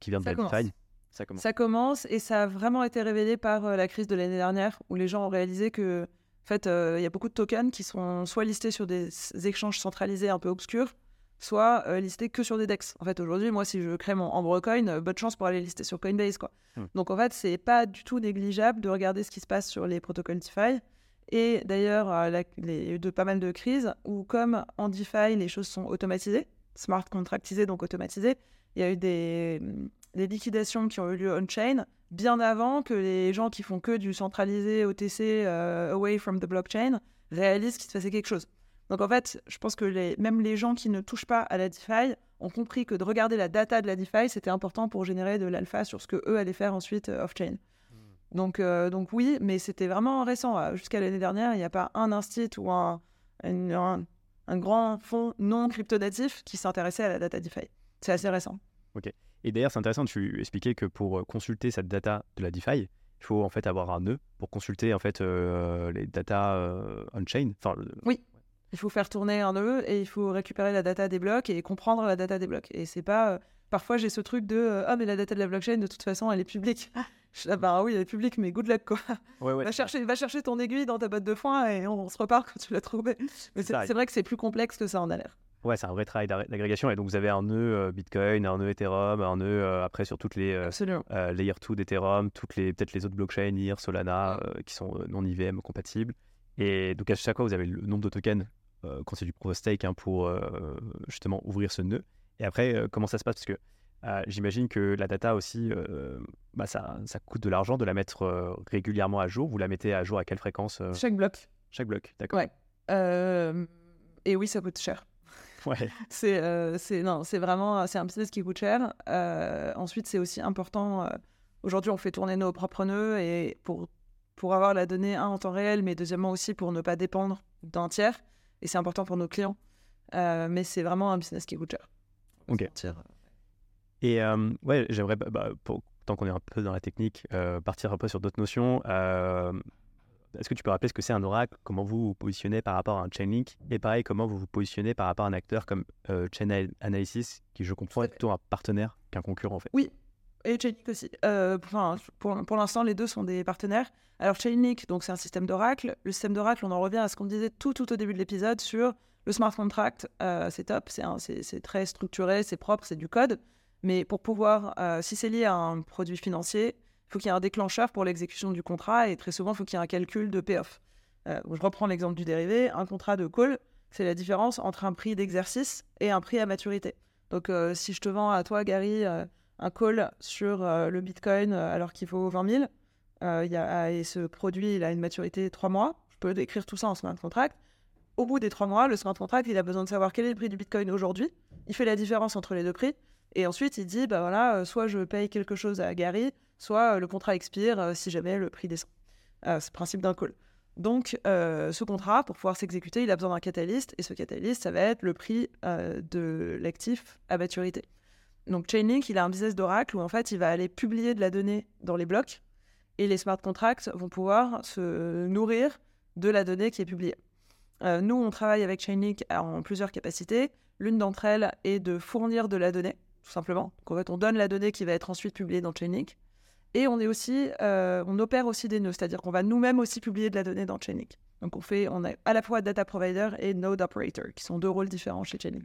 qui vient de la DeFi ça commence. ça commence et ça a vraiment été révélé par la crise de l'année dernière où les gens ont réalisé que en fait, euh, il y a beaucoup de tokens qui sont soit listés sur des échanges centralisés un peu obscurs, soit euh, listés que sur des DEX. En fait, aujourd'hui, moi, si je crée mon Amber Coin, euh, bonne chance pour aller lister sur Coinbase, quoi. Hmm. Donc, en fait, c'est pas du tout négligeable de regarder ce qui se passe sur les protocoles DeFi. Et d'ailleurs, il y a eu pas mal de crises où, comme en DeFi, les choses sont automatisées, smart contractisées, donc automatisées, il y a eu des, des liquidations qui ont eu lieu on-chain bien avant que les gens qui font que du centralisé OTC euh, away from the blockchain réalisent qu'il se passait quelque chose. Donc en fait, je pense que même les gens qui ne touchent pas à la DeFi ont compris que de regarder la data de la DeFi, c'était important pour générer de l'alpha sur ce que eux allaient faire ensuite euh, off-chain. Donc, euh, donc oui, mais c'était vraiment récent. Jusqu'à l'année dernière, il n'y a pas un instit ou un, un, un grand fonds non crypto-natif qui s'intéressait à la data DeFi. C'est assez récent. Ok. Et d'ailleurs, c'est intéressant, tu expliquais que pour euh, consulter cette data de la DeFi, il faut en fait avoir un nœud pour consulter en fait euh, les data euh, on-chain. Enfin, oui, il faut faire tourner un nœud et il faut récupérer la data des blocs et comprendre la data des blocs. Et c'est pas. parfois, j'ai ce truc de Ah, mais la data de la blockchain, de toute façon, elle est publique. Ah. bah oui, elle est publique, mais good luck quoi. Va, chercher, va chercher ton aiguille dans ta botte de foin et on, se repart quand tu l'as trouvée. Mais c'est vrai que c'est plus complexe que ça en a l'air. Ouais, c'est un vrai travail d'agrégation. Et donc, vous avez un nœud euh, Bitcoin, un nœud Ethereum, un nœud euh, après sur toutes les euh, Layer 2 d'Ethereum, toutes les peut-être les autres blockchains, NIR, Solana, qui sont non IVM compatibles. Et donc, à chaque fois, vous avez le nombre de tokens quand c'est du proof of stake hein, pour justement ouvrir ce nœud. Et après, comment ça se passe? Parce que j'imagine que la data aussi, bah, ça, ça, coûte de l'argent de la mettre régulièrement à jour. Vous la mettez à jour à quelle fréquence Chaque bloc. Chaque bloc, d'accord. Ouais. et oui, ça coûte cher. [LAUGHS] Ouais. [LAUGHS] C'est euh, non, c'est vraiment c'est un business qui coûte cher. Euh, ensuite, c'est aussi important. Euh, aujourd'hui, on fait tourner nos propres nœuds et pour pour avoir la donnée un en temps réel, mais deuxièmement aussi pour ne pas dépendre d'un tiers. Et c'est important pour nos clients. mais c'est vraiment un business qui coûte cher. Ok. Et ouais, j'aimerais, bah, tant qu'on est un peu dans la technique, partir un peu sur d'autres notions. Est-ce que tu peux rappeler ce que c'est un oracle Comment vous vous positionnez par rapport à un Chainlink Et pareil, comment vous vous positionnez par rapport à un acteur comme euh, Chain Analysis, qui je comprends est plutôt un partenaire qu'un concurrent en fait? Oui, et Chainlink aussi. Euh, pour, pour l'instant, les deux sont des partenaires. Alors Chainlink, donc c'est un système d'oracle. Le système d'oracle, on en revient à ce qu'on disait tout, tout au début de l'épisode sur le smart contract. Euh, c'est top, c'est très structuré, c'est propre, c'est du code. Mais pour pouvoir, si c'est lié à un produit financier, il faut qu'il y ait un déclencheur pour l'exécution du contrat et très souvent, il faut qu'il y ait un calcul de payoff. Euh, je reprends l'exemple du dérivé. Un contrat de call, c'est la différence entre un prix d'exercice et un prix à maturité. Donc, euh, si je te vends à toi, Gary, euh, un call sur le Bitcoin alors qu'il vaut 20 000, y a, et ce produit, il a une maturité de 3 mois, je peux écrire tout ça en smart contract. Au bout des 3 mois, le smart contract, il a besoin de savoir quel est le prix du Bitcoin aujourd'hui. Il fait la différence entre les deux prix. Et ensuite, il dit, bah voilà, soit je paye quelque chose à Gary, soit euh, le contrat expire euh, si jamais le prix descend. Euh, c'est le principe d'un call. Donc, ce contrat, pour pouvoir s'exécuter, il a besoin d'un catalyste, et ce catalyste, ça va être le prix de l'actif à maturité. Donc, Chainlink, il a un business d'oracle où en fait, il va aller publier de la donnée dans les blocs, et les smart contracts vont pouvoir se nourrir de la donnée qui est publiée. Euh, nous, on travaille avec Chainlink en plusieurs capacités. L'une d'entre elles est de fournir de la donnée, tout simplement. Donc, en fait, on donne la donnée qui va être ensuite publiée dans Chainlink. Et on est aussi, euh, on opère aussi des nœuds, c'est-à-dire qu'on va nous-mêmes aussi publier de la donnée dans Chainlink. Donc on fait, on a à la fois data provider et node operator, qui sont deux rôles différents chez Chainlink.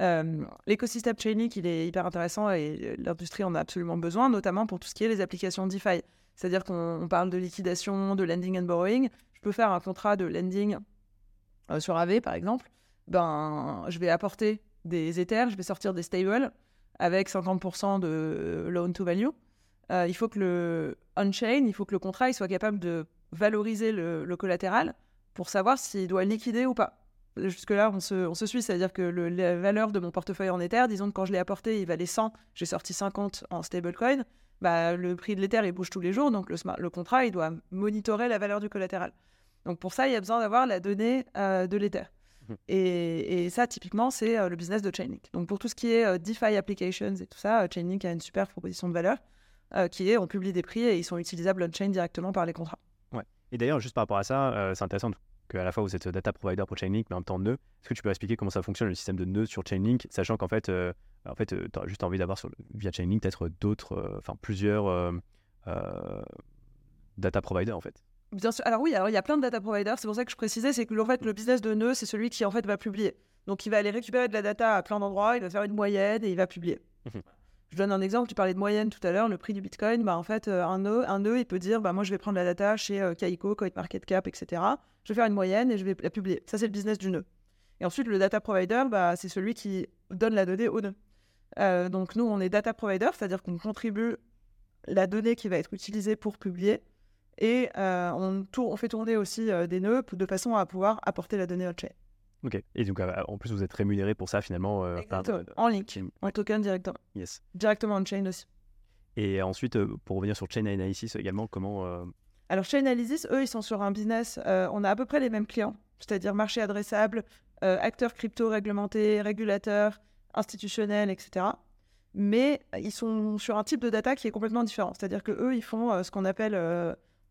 Euh, l'écosystème Chainlink, il est hyper intéressant et l'industrie en a absolument besoin, notamment pour tout ce qui est les applications DeFi. C'est-à-dire qu'on parle de liquidation, de lending and borrowing. Je peux faire un contrat de lending euh, sur AV, par exemple. Ben, je vais apporter des Ethers, je vais sortir des stables avec 50% de loan to value. Euh, il faut que le on-chain, il faut que le contrat il soit capable de valoriser le, collatéral pour savoir s'il doit liquider ou pas. Jusque-là, on se, suit, c'est-à-dire que la valeur de mon portefeuille en Ether, disons que quand je l'ai apporté, il valait 100, j'ai sorti 50 en stablecoin, bah, le prix de l'Ether, il bouge tous les jours, donc le, le, contrat, il doit monitorer la valeur du collatéral. Donc pour ça, il y a besoin d'avoir la donnée euh, de l'Ether. Et, ça, typiquement, c'est euh, le business de Chainlink. Donc pour tout ce qui est DeFi applications et tout ça, Chainlink a une super proposition de valeur. Euh, qui est on publie des prix et ils sont utilisables on-chain directement par les contrats. Ouais. Et d'ailleurs, juste par rapport à ça, euh, c'est intéressant qu'à la fois vous êtes data provider pour Chainlink, mais en même temps nœud. Est-ce que tu peux expliquer comment ça fonctionne le système de nœud sur Chainlink, sachant qu'en fait, euh, en fait, tu as juste envie d'avoir via Chainlink peut-être d'autres, enfin plusieurs data providers en fait? Bien sûr. Alors oui, alors il y a plein de data providers. C'est pour ça que je précisais, c'est que en fait, le business de nœud, c'est celui qui en fait va publier. Donc il va aller récupérer de la data à plein d'endroits, il va faire une moyenne et il va publier. Mmh je donne un exemple, tu parlais de moyenne tout à l'heure, le prix du Bitcoin, bah, en fait, euh, un nœud, un nœud, il peut dire, bah, moi, je vais prendre la data chez euh, Kaiko, CoinMarketCap, etc. Je vais faire une moyenne et je vais la publier. Ça, c'est le business du nœud. Et ensuite, le data provider, bah, c'est celui qui donne la donnée au nœud. Euh, donc, nous, on est data provider, c'est-à-dire qu'on contribue la donnée qui va être utilisée pour publier. Et on, on, fait tourner aussi des nœuds de façon à pouvoir apporter la donnée on-chain. Ok. Et donc, euh, en plus, vous êtes rémunéré pour ça finalement euh, En link, en token directement. Yes. Directement en chain aussi. Et ensuite, euh, pour revenir sur Chain Analysis également, comment. Alors, Chain Analysis, eux, ils sont sur un business. on a à peu près les mêmes clients, c'est-à-dire marché adressable, acteurs crypto réglementés, régulateurs, institutionnels, etc. Mais ils sont sur un type de data qui est complètement différent. C'est-à-dire que eux, ils font ce qu'on appelle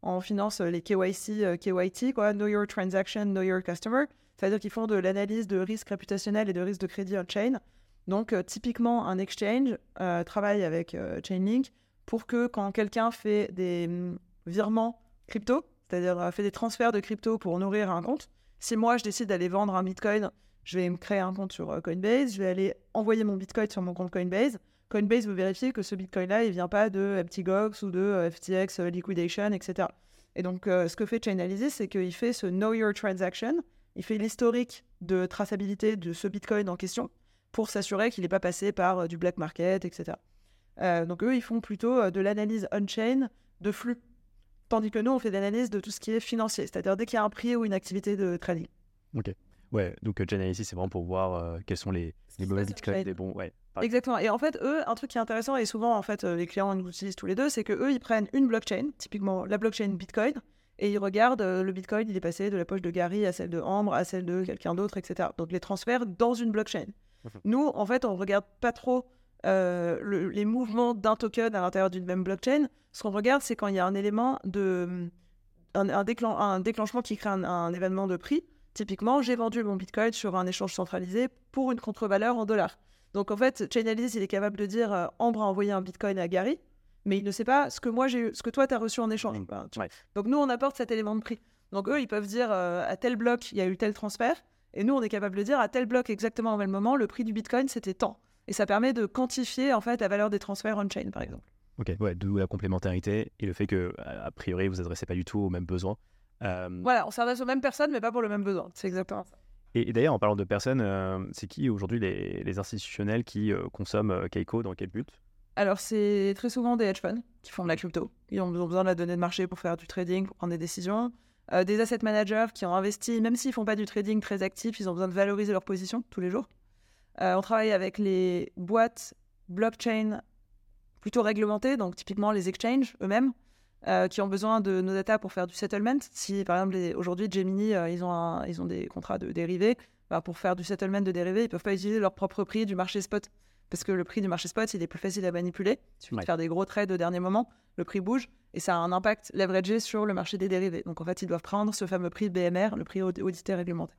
en finance les KYC, KYT, quoi, Know Your Transaction, Know Your Customer. C'est-à-dire qu'ils font de l'analyse de risque réputationnel et de risque de crédit on-chain. Donc, euh, typiquement, un exchange euh, travaille avec euh, Chainlink pour que quand quelqu'un fait des mm, virements crypto, c'est-à-dire fait des transferts de crypto pour nourrir un compte, si moi je décide d'aller vendre un bitcoin, je vais me créer un compte sur Coinbase, je vais aller envoyer mon bitcoin sur mon compte Coinbase. Coinbase veut vérifier que ce bitcoin-là, il vient pas de FTGOX ou de FTX Liquidation, etc. Et donc, ce que fait Chainalysis, c'est qu'il fait ce Know Your Transaction, il fait l'historique de traçabilité de ce Bitcoin en question pour s'assurer qu'il n'est pas passé par euh, du black market, etc. Euh, donc eux, ils font plutôt euh, de l'analyse on-chain de flux, tandis que nous, on fait de l'analyse de tout ce qui est financier, c'est-à-dire dès qu'il y a un prix ou une activité de trading. Ok. Ouais, donc Chain c'est vraiment pour voir quels sont les, les mauvais bitcoins, les bons. Ouais, Exactement. Et en fait, eux, un truc qui est intéressant, et souvent, en fait, les clients nous utilisent tous les deux, c'est que eux, ils prennent une blockchain, typiquement la blockchain Bitcoin, et ils regardent euh, le Bitcoin, il est passé de la poche de Gary à celle de Ambre, à celle de quelqu'un d'autre, etc. Donc les transferts dans une blockchain. Mhm. Nous, en fait, on regarde pas trop euh, les mouvements d'un token à l'intérieur d'une même blockchain. Ce qu'on regarde, c'est quand il y a un élément de un, déclenchement qui crée un, événement de prix. Typiquement, j'ai vendu mon Bitcoin sur un échange centralisé pour une contre-valeur en dollars. Donc en fait, Chainalysis, il est capable de dire euh, Ambre a envoyé un Bitcoin à Gary mais il ne sait pas ce que moi j'ai ce que toi tu as reçu en échange. Donc nous on apporte cet élément de prix. Donc eux ils peuvent dire euh, à tel bloc il y a eu tel transfert et nous on est capable de dire à tel bloc exactement au même moment le prix du Bitcoin c'était tant. Et ça permet de quantifier en fait la valeur des transferts on-chain par exemple. Ok, ouais, d'où la complémentarité et le fait que a priori vous adressez pas du tout aux mêmes besoins. Euh, voilà, on s'adresse aux mêmes personnes mais pas pour le même besoin. C'est exactement ça. Et, d'ailleurs, en parlant de personnes, euh, c'est qui aujourd'hui les, institutionnels qui consomment Keiko dans quel but? Alors, c'est très souvent des hedge funds qui font de la crypto. Ils ont besoin de la donnée de marché pour faire du trading, pour prendre des décisions. Euh, des asset managers qui ont investi, même s'ils font pas du trading très actif, ils ont besoin de valoriser leur position tous les jours. Euh, on travaille avec les boîtes blockchain plutôt réglementées, donc typiquement les exchanges eux-mêmes, euh, qui ont besoin de nos data pour faire du settlement. Si par exemple aujourd'hui Gemini, ils, ont ils ont des contrats de dérivés, bah, pour faire du settlement de dérivés, ils peuvent pas utiliser leur propre prix du marché spot parce que le prix du marché spot, il est plus facile à manipuler. Il suffit Ouais. de faire des gros trades au dernier moment, le prix bouge et ça a un impact leveragé sur le marché des dérivés. Donc en fait, ils doivent prendre ce fameux prix BMR, le prix aud- audité réglementé.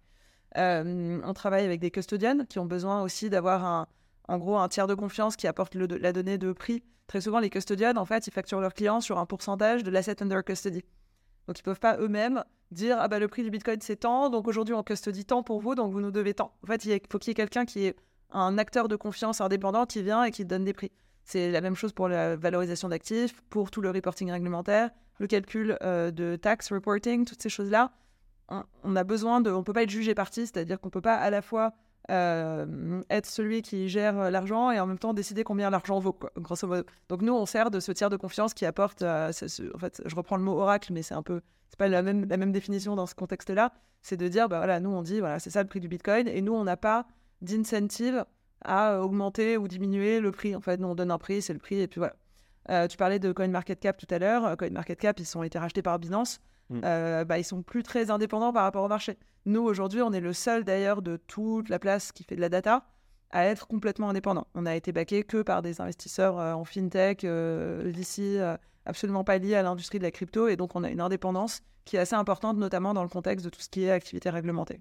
Euh, on travaille avec des custodians qui ont besoin aussi d'avoir un, en gros un tiers de confiance qui apporte la donnée de prix. Très souvent, les custodians, en fait, ils facturent leurs clients sur un pourcentage de l'asset under custody. Donc ils peuvent pas eux-mêmes dire ah bah le prix du Bitcoin c'est tant, donc aujourd'hui on custodie tant pour vous, donc vous nous devez tant. En fait, il faut qu'il y ait quelqu'un qui est un acteur de confiance indépendant qui vient et qui donne des prix. C'est la même chose pour la valorisation d'actifs, pour tout le reporting réglementaire, le calcul euh, de tax reporting, toutes ces choses-là. On, a besoin de, on peut pas être jugé parti, c'est-à-dire qu'on peut pas à la fois euh, être celui qui gère l'argent et en même temps décider combien l'argent vaut, quoi. Donc nous, on sert de ce tiers de confiance qui apporte, euh, en fait, je reprends le mot oracle, mais c'est un peu, c'est pas la même, définition dans ce contexte-là. C'est de dire, bah voilà, nous on dit, voilà, c'est ça le prix du Bitcoin, et nous on n'a pas d'incentive à augmenter ou diminuer le prix. En fait, nous on donne un prix, c'est le prix, et puis voilà. Euh, tu parlais de CoinMarketCap tout à l'heure. CoinMarketCap, ils ont été rachetés par Binance. Mm. Euh, bah, ils sont plus très indépendants par rapport au marché. Nous, aujourd'hui, on est le seul d'ailleurs de toute la place qui fait de la data à être complètement indépendant. On a été baqué que par des investisseurs euh, en fintech, euh, euh, absolument pas liés à l'industrie de la crypto, et donc on a une indépendance qui est assez importante, notamment dans le contexte de tout ce qui est activité réglementée.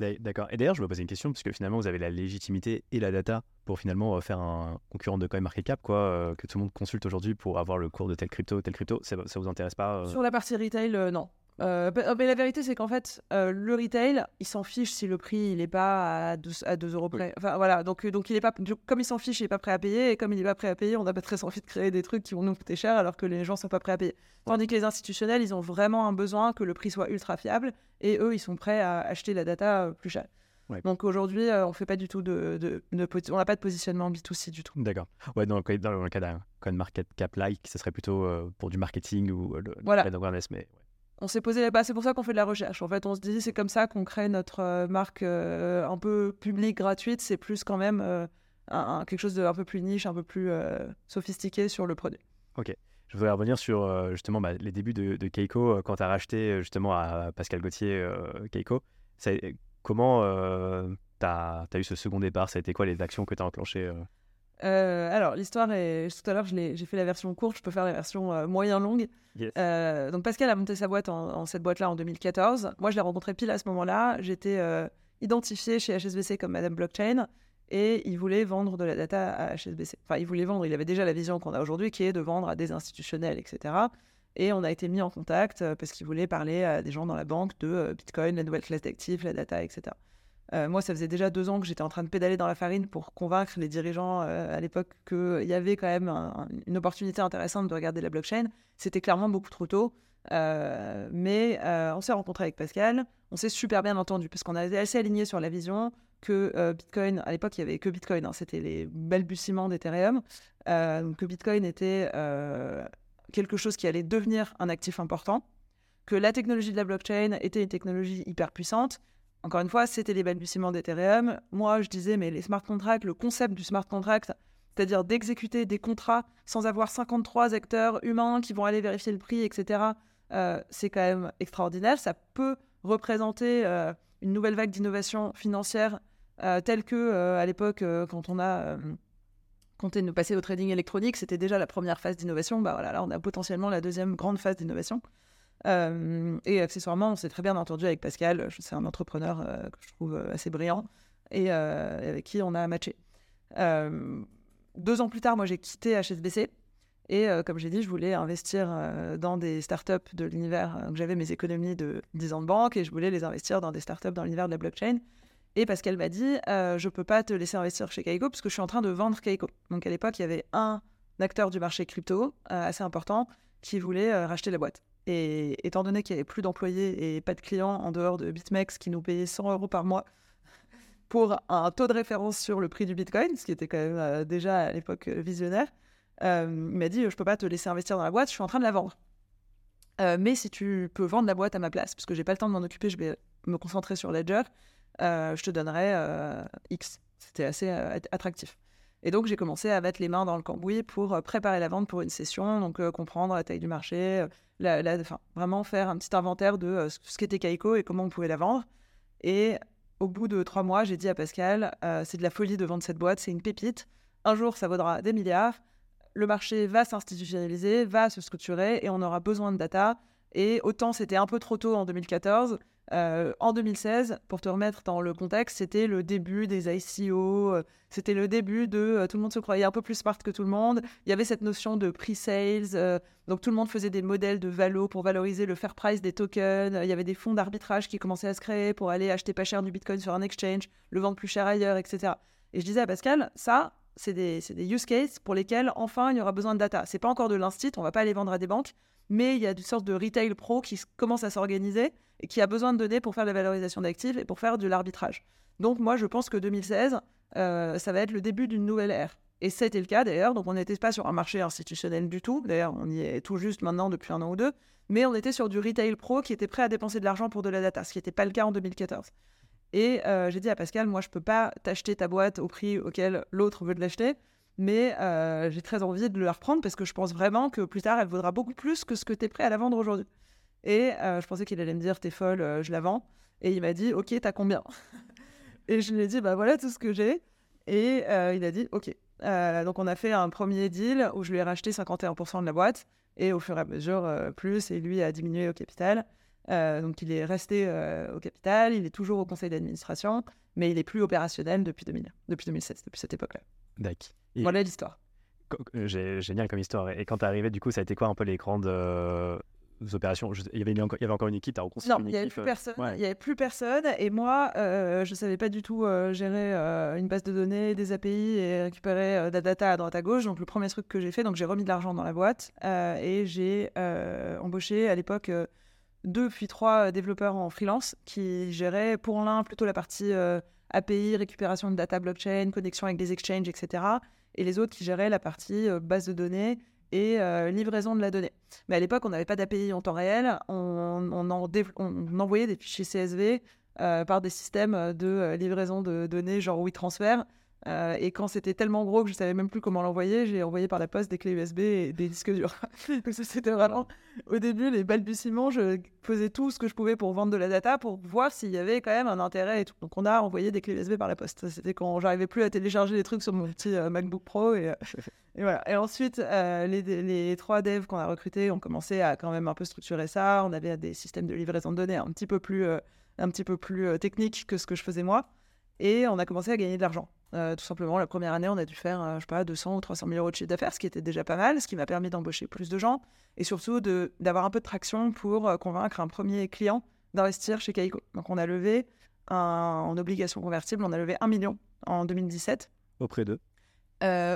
D'accord. Et d'ailleurs, je me posais une question, parce que finalement, vous avez la légitimité et la data pour finalement euh, faire un concurrent de CoinMarketCap, quoi, euh, que tout le monde consulte aujourd'hui pour avoir le cours de telle crypto, telle crypto. Ça, ça vous intéresse pas euh? Sur la partie retail, non. Euh, bah, mais la vérité, c'est qu'en fait, euh, le retail, il s'en fiche si le prix il n'est pas à 2, à 2 euros près. Enfin voilà, donc, euh, donc il est pas, comme il s'en fiche, il n'est pas prêt à payer, et comme il n'est pas prêt à payer, on n'a pas très envie de créer des trucs qui vont nous coûter cher alors que les gens sont pas prêts à payer. Tandis que les institutionnels, ils ont vraiment un besoin que le prix soit ultra fiable, et eux, ils sont prêts à acheter la data plus. Ouais. Donc aujourd'hui, euh, on fait pas du tout de, de- de posi- on n'a pas de positionnement B2C du tout. D'accord. Ouais, dans le, cas- dans le cas d'un CoinMarketCap-like, ce serait plutôt euh, pour du marketing ou euh, le, Voilà. awareness, mais ouais. On s'est posé les bases. C'est pour ça qu'on fait de la recherche. En fait, on se dit c'est comme ça qu'on crée notre euh, marque euh, un peu publique, gratuite. C'est plus quand même euh, quelque chose de un peu plus niche, un peu plus sophistiqué sur le produit. Je voudrais revenir sur justement bah, les débuts de, Keiko quand tu as racheté justement à Pascal Gauthier Keiko. Comment tu as, eu ce second départ? Ça a été quoi les actions que tu as enclenchées euh alors, l'histoire est. Tout à l'heure, j'ai fait la version courte. Je peux faire la version euh, moyen-longue. Yes. Euh, donc, Pascal a monté sa boîte en, en cette boîte-là en 2014. Moi, je l'ai rencontré pile à ce moment-là. J'étais identifiée chez HSBC comme Madame Blockchain. Et il voulait vendre de la data à HSBC. Enfin, il voulait vendre. Il avait déjà la vision qu'on a aujourd'hui, qui est de vendre à des institutionnels, etc. Et on a été mis en contact parce qu'il voulait parler à des gens dans la banque de Bitcoin, la nouvelle classe d'actifs, la data, etc. Euh, moi, ça faisait déjà deux ans que j'étais en train de pédaler dans la farine pour convaincre les dirigeants euh, à l'époque qu'il y avait quand même un- un- une opportunité intéressante de regarder la blockchain. C'était clairement beaucoup trop tôt. Euh, mais on s'est rencontré avec Pascal, on s'est super bien entendu parce qu'on était assez alignés sur la vision que Bitcoin, à l'époque il n'y avait que Bitcoin, hein, c'était les balbutiements d'Ethereum, que Bitcoin était quelque chose qui allait devenir un actif important, que la technologie de la blockchain était une technologie hyper puissante. Encore une fois, c'était les balbutiements d'Ethereum. Moi, je disais, mais les smart contracts, le concept du smart contract, c'est-à-dire d'exécuter des contrats sans avoir 53 acteurs humains qui vont aller vérifier le prix, etc., euh, c'est quand même extraordinaire. Ça peut représenter euh, une nouvelle vague d'innovation financière euh, telle que, à l'époque, quand on a compté de passer au trading électronique, c'était déjà la première phase d'innovation. Bah voilà, là, on a potentiellement la deuxième grande phase d'innovation. Euh, et accessoirement, on s'est très bien entendu avec Pascal. Je- C'est un entrepreneur euh, que je trouve euh, assez brillant et euh, avec qui on a matché. Euh, deux ans plus tard, moi, j'ai quitté HSBC. Et euh, comme j'ai dit, je voulais investir euh, dans des startups de l'univers. euh, que J'avais mes économies de 10 ans de banque et je voulais les investir dans des startups dans l'univers de la blockchain. Et Pascal m'a dit, euh, je peux pas te laisser investir chez Kaiko parce que je suis en train de vendre Kaiko. Donc à l'époque, il y avait un acteur du marché crypto euh, assez important qui voulait euh, racheter la boîte. Et étant donné qu'il n'y avait plus d'employés et pas de clients en dehors de BitMEX qui nous payaient 100 euros par mois pour un taux de référence sur le prix du Bitcoin, ce qui était quand même euh, déjà à l'époque euh, visionnaire, euh, il m'a dit, je peux pas te laisser investir dans la boîte, je suis en train de la vendre. Mais si tu peux vendre la boîte à ma place, parce que j'ai pas le temps de m'en occuper, je vais me concentrer sur Ledger, je te donnerai X. C'était assez att- attractif. Et donc, j'ai commencé à mettre les mains dans le cambouis pour euh, préparer la vente pour une session, donc euh, comprendre la taille du marché, euh, vraiment faire un petit inventaire de ce qu'était Kaiko et comment on pouvait la vendre. Et au bout de trois mois, j'ai dit à Pascal, c'est de la folie de vendre cette boîte, c'est une pépite. Un jour, ça vaudra des milliards. Le marché va s'institutionnaliser, va se structurer et on aura besoin de data. Et autant c'était un peu trop tôt en 2014, euh, en 2016, pour te remettre dans le contexte, c'était le début des ICO, euh, c'était le début de euh, tout le monde se croyait un peu plus smart que tout le monde. Il y avait cette notion de pre-sales, donc tout le monde faisait des modèles de valo pour valoriser le fair price des tokens. Il y avait des fonds d'arbitrage qui commençaient à se créer pour aller acheter pas cher du bitcoin sur un exchange, le vendre plus cher ailleurs, etc. Et je disais à Pascal, ça, c'est des, use cases pour lesquels enfin il y aura besoin de data. C'est pas encore de l'instit, on va pas aller vendre à des banques, mais il y a une sorte de retail pro qui commence à s'organiser et qui a besoin de données pour faire la valorisation d'actifs et pour faire de l'arbitrage. Donc moi, je pense que 2016, euh, ça va être le début d'une nouvelle ère. Et c'était le cas d'ailleurs, donc on n'était pas sur un marché institutionnel du tout, d'ailleurs on y est tout juste maintenant depuis un an ou deux, mais on était sur du retail pro qui était prêt à dépenser de l'argent pour de la data, ce qui n'était pas le cas en 2014. Et euh, j'ai dit à Pascal, moi je peux pas t'acheter ta boîte au prix auquel l'autre veut de l'acheter, mais euh, j'ai très envie de la reprendre parce que je pense vraiment que plus tard elle vaudra beaucoup plus que ce que tu es prêt à la vendre aujourd'hui. Et euh, je pensais qu'il allait me dire T'es folle, euh, je la vends. Et il m'a dit Ok, t'as combien? [LAUGHS] Et je lui ai dit Bah voilà tout ce que j'ai. Et euh, il a dit Ok. donc on a fait un premier deal où je lui ai racheté 51% de la boîte. Et au fur et à mesure, plus. Et lui a diminué au capital. donc il est resté au capital. Il est toujours au conseil d'administration. Mais il est plus opérationnel depuis, 2000, depuis 2016, depuis cette époque-là. D'accord. Voilà l'histoire. Génial comme histoire. Et quand tu arrivé, du coup, ça a été quoi un peu les grandes opérations il, y avait encore, il y avait encore une équipe, à reconstruire Non, il n'y avait plus euh, personne. Il y avait plus personne. Et moi, euh, je ne savais pas du tout euh, gérer une base de données, des API et récupérer de la data à droite à gauche. Donc, le premier truc que j'ai fait, donc j'ai remis de l'argent dans la boîte et j'ai embauché à l'époque deux puis trois développeurs en freelance qui géraient pour l'un plutôt la partie API, récupération de data blockchain, connexion avec des exchanges, etc. Et les autres qui géraient la partie base de données et euh, livraison de la donnée. Mais à l'époque, on n'avait pas d'API en temps réel, on, envoyait des fichiers CSV euh, par des systèmes de euh, livraison de données genre WeTransfer. Euh, et quand c'était tellement gros que je savais même plus comment l'envoyer, j'ai envoyé par la poste des clés USB et des disques durs. [LAUGHS] c'était vraiment au début les balbutiements. Je faisais tout ce que je pouvais pour vendre de la data pour voir s'il y avait quand même un intérêt et tout. Donc on a envoyé des clés USB par la poste. C'était quand j'arrivais plus à télécharger les trucs sur mon petit euh, MacBook Pro et, euh, [LAUGHS] et, voilà. Et ensuite les, les, trois devs qu'on a recrutés ont commencé à quand même un peu structurer ça. On avait des systèmes de livraison de données un petit peu plus un petit peu plus techniques que ce que je faisais moi et on a commencé à gagner de l'argent. Euh, tout simplement, la première année, on a dû faire, euh, je sais pas, 200 ou 300 000 euros de chiffre d'affaires, ce qui était déjà pas mal, ce qui m'a permis d'embaucher plus de gens et surtout d'avoir un peu de traction pour euh, convaincre un premier client d'investir chez Kaiko. Donc, on a levé en obligation convertible, on a levé 1 million en 2017. Auprès d'eux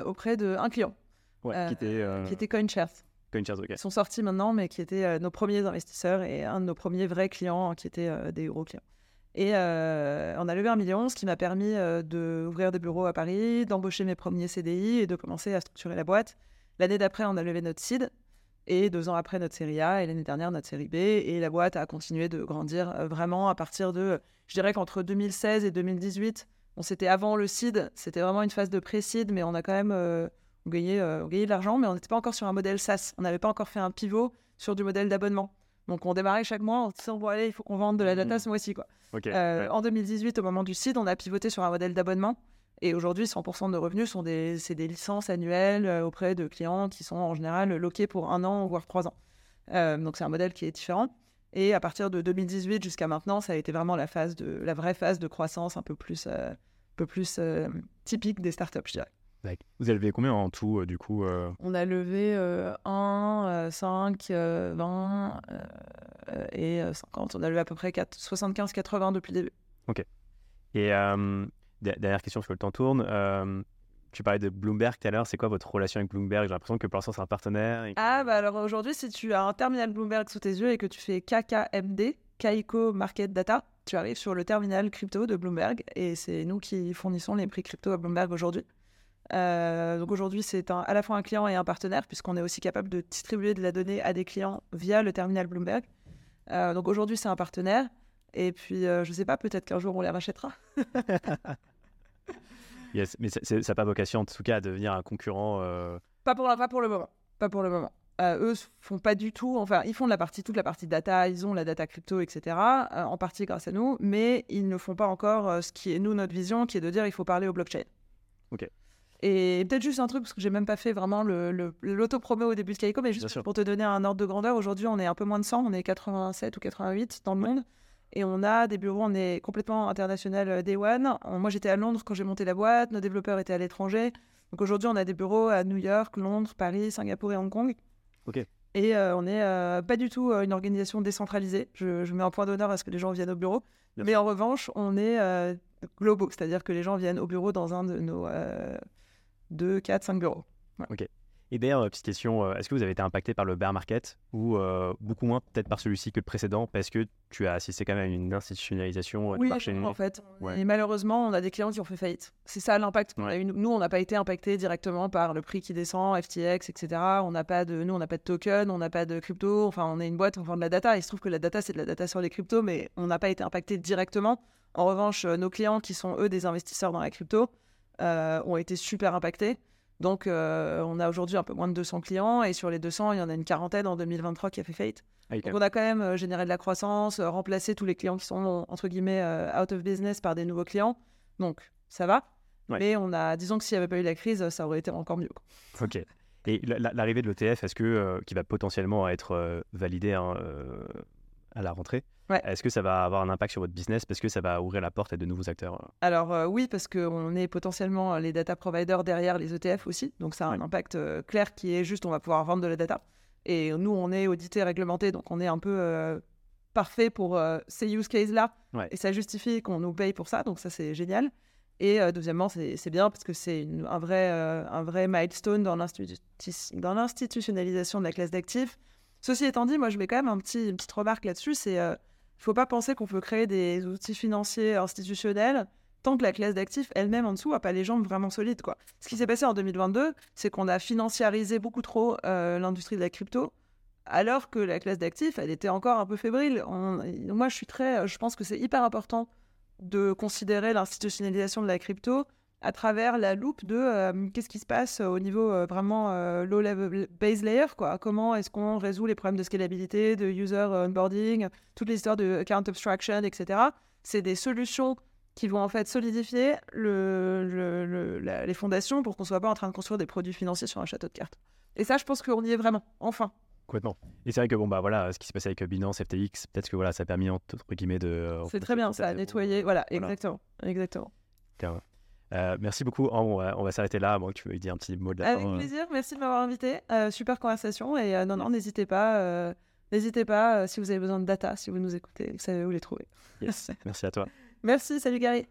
Auprès d'un client. Ouais, qui était. Qui était CoinShares. CoinShares, ok. Ils sont sortis maintenant, mais qui étaient nos premiers investisseurs et un de nos premiers vrais clients qui étaient des gros clients. Et euh, on a levé un million, ce qui m'a permis euh, d'ouvrir des bureaux à Paris, d'embaucher mes premiers CDI et de commencer à structurer la boîte. L'année d'après, on a levé notre seed et deux ans après notre série A et l'année dernière notre série B. Et la boîte a continué de grandir euh, vraiment à partir de, je dirais qu'entre 2016 et 2018, on s'était avant le seed, c'était vraiment une phase de pré-seed, mais on a quand même gagné, gagné de l'argent, mais on n'était pas encore sur un modèle SaaS. On n'avait pas encore fait un pivot sur du modèle d'abonnement. Donc on démarrait chaque mois en disant bon allez il faut qu'on vende de la data mmh. ce mois-ci quoi. Euh, en 2018 au moment du site on a pivoté sur un modèle d'abonnement et aujourd'hui 100% de nos revenus sont des c'est des licences annuelles euh, auprès de clients qui sont en général loqués pour un an voire trois ans. Euh, donc c'est un modèle qui est différent. Et à partir de 2018 jusqu'à maintenant ça a été vraiment la phase de la vraie phase de croissance un peu plus un peu plus typique des startups je dirais. Vous avez levé combien en tout, euh, du coup euh? On a levé 1, 5, 20 et 50. On a levé à peu près 75-80 depuis le début. Ok. Et dernière question, parce que le temps tourne. tu parlais de Bloomberg tout à l'heure. C'est quoi votre relation avec Bloomberg? J'ai l'impression que pour l'instant, c'est un partenaire. Ah, bah alors aujourd'hui, si tu as un terminal Bloomberg sous tes yeux et que tu fais KKMD, Kaiko Market Data, tu arrives sur le terminal crypto de Bloomberg et c'est nous qui fournissons les prix crypto à Bloomberg aujourd'hui. Euh, donc aujourd'hui, c'est à la fois un client et un partenaire, puisqu'on est aussi capable de distribuer de la donnée à des clients via le terminal Bloomberg. Euh, donc aujourd'hui, c'est un partenaire. Et puis, euh, je ne sais pas, peut-être qu'un jour, on les rachètera. [LAUGHS] yes, mais ça n'a pas vocation, en tout cas, à devenir un concurrent. Pas, pour, pas pour le moment. Pas pour le moment. eux font pas du tout, enfin, ils font de la partie, toute la partie data, ils ont la data crypto, etc., en partie grâce à nous, mais ils ne font pas encore ce qui est, nous, notre vision, qui est de dire il faut parler au blockchain. Ok. Et peut-être juste un truc, parce que j'ai même pas fait vraiment l'auto-promo au début de Kaiko, mais juste pour te donner un ordre de grandeur, aujourd'hui on est un peu moins de 100, on est 87 ou 88 dans le monde. Et on a des bureaux, on est complètement international euh, Day One. Moi j'étais à Londres quand j'ai monté la boîte, nos développeurs étaient à l'étranger. Donc aujourd'hui on a des bureaux à New York, Londres, Paris, Singapour et Hong Kong. Ok. Et euh, on n'est euh, pas du tout une organisation décentralisée. Je, mets un point d'honneur à ce que les gens viennent au bureau. mais en revanche, on est globaux, c'est-à-dire que les gens viennent au bureau dans un de nos 2, 4, 5 bureaux. Ok. Et d'ailleurs, euh, petite question, euh, est-ce que vous avez été impacté par le bear market ou euh, beaucoup moins peut-être par celui-ci que le précédent parce que tu as assisté quand même à une institutionnalisation du marché en fait. Et malheureusement, on a des clients qui ont fait faillite. C'est ça l'impact Nous, on n'a pas été impacté directement par le prix qui descend, FTX, etc. On n'a pas de, nous, on n'a pas de token, on n'a pas de crypto. Enfin, on est une boîte, on vend de la data. Il se trouve que la data, c'est de la data sur les cryptos, mais on n'a pas été impacté directement. En revanche, nos clients qui sont eux des investisseurs dans la crypto ont été super impactés. Donc, euh, on a aujourd'hui un peu moins de 200 clients et sur les 200, il y en a une quarantaine en 2023 qui a fait faillite. Ah, Donc, on a quand même euh, généré de la croissance, euh, remplacé tous les clients qui sont entre guillemets out of business par des nouveaux clients. Donc, ça va. Mais on a, disons que s'il n'y avait pas eu la crise, ça aurait été encore mieux. Ok. Et l'arrivée de l'ETF, est-ce que qui va potentiellement être validé hein, à la rentrée. Est-ce que ça va avoir un impact sur votre business parce que ça va ouvrir la porte à de nouveaux acteurs euh? Alors euh, oui, parce qu'on est potentiellement les data providers derrière les ETF aussi. Donc ça a un impact euh, clair qui est juste on va pouvoir vendre de la data. Et nous, on est audité, réglementé, donc on est un peu parfait pour ces use cases-là. Et ça justifie qu'on nous paye pour ça, donc ça c'est génial. Et deuxièmement, c'est bien parce que c'est un, vrai, un vrai milestone dans l'institutionnalisation de la classe d'actifs. Ceci étant dit, moi, je mets quand même un petit, une petite remarque là-dessus, c'est euh, il ne faut pas penser qu'on peut créer des outils financiers institutionnels tant que la classe d'actifs elle-même en dessous n'a pas les jambes vraiment solides. Quoi. Ce qui s'est passé en 2022, c'est qu'on a financiarisé beaucoup trop euh, l'industrie de la crypto, alors que la classe d'actifs, elle était encore un peu fébrile. moi, je suis très, je pense que c'est hyper important de considérer l'institutionnalisation de la crypto à travers la loupe de euh, qu'est-ce qui se passe au niveau euh, vraiment euh, low level base layer quoi comment est-ce qu'on résout les problèmes de scalabilité de user onboarding toutes les histoires de account abstraction etc c'est des solutions qui vont en fait solidifier le, les fondations pour qu'on soit pas en train de construire des produits financiers sur un château de cartes et ça je pense qu'on y est vraiment enfin Complètement. Et c'est vrai que bon bah voilà, ce qui s'est passé avec Binance, FTX, peut-être que voilà, ça a permis entre guillemets de. C'est très bien, ça a nettoyé. Voilà, exactement, exactement. Euh, merci beaucoup. on va, s'arrêter là, moi que tu veux dire un petit mot de la fin. Avec plaisir, merci de m'avoir invité. Euh, super conversation. Et euh, non, non, n'hésitez pas. n'hésitez pas si vous avez besoin de data, si vous nous écoutez, vous savez où les trouver. Yes, [LAUGHS] merci à toi. merci, salut Gary.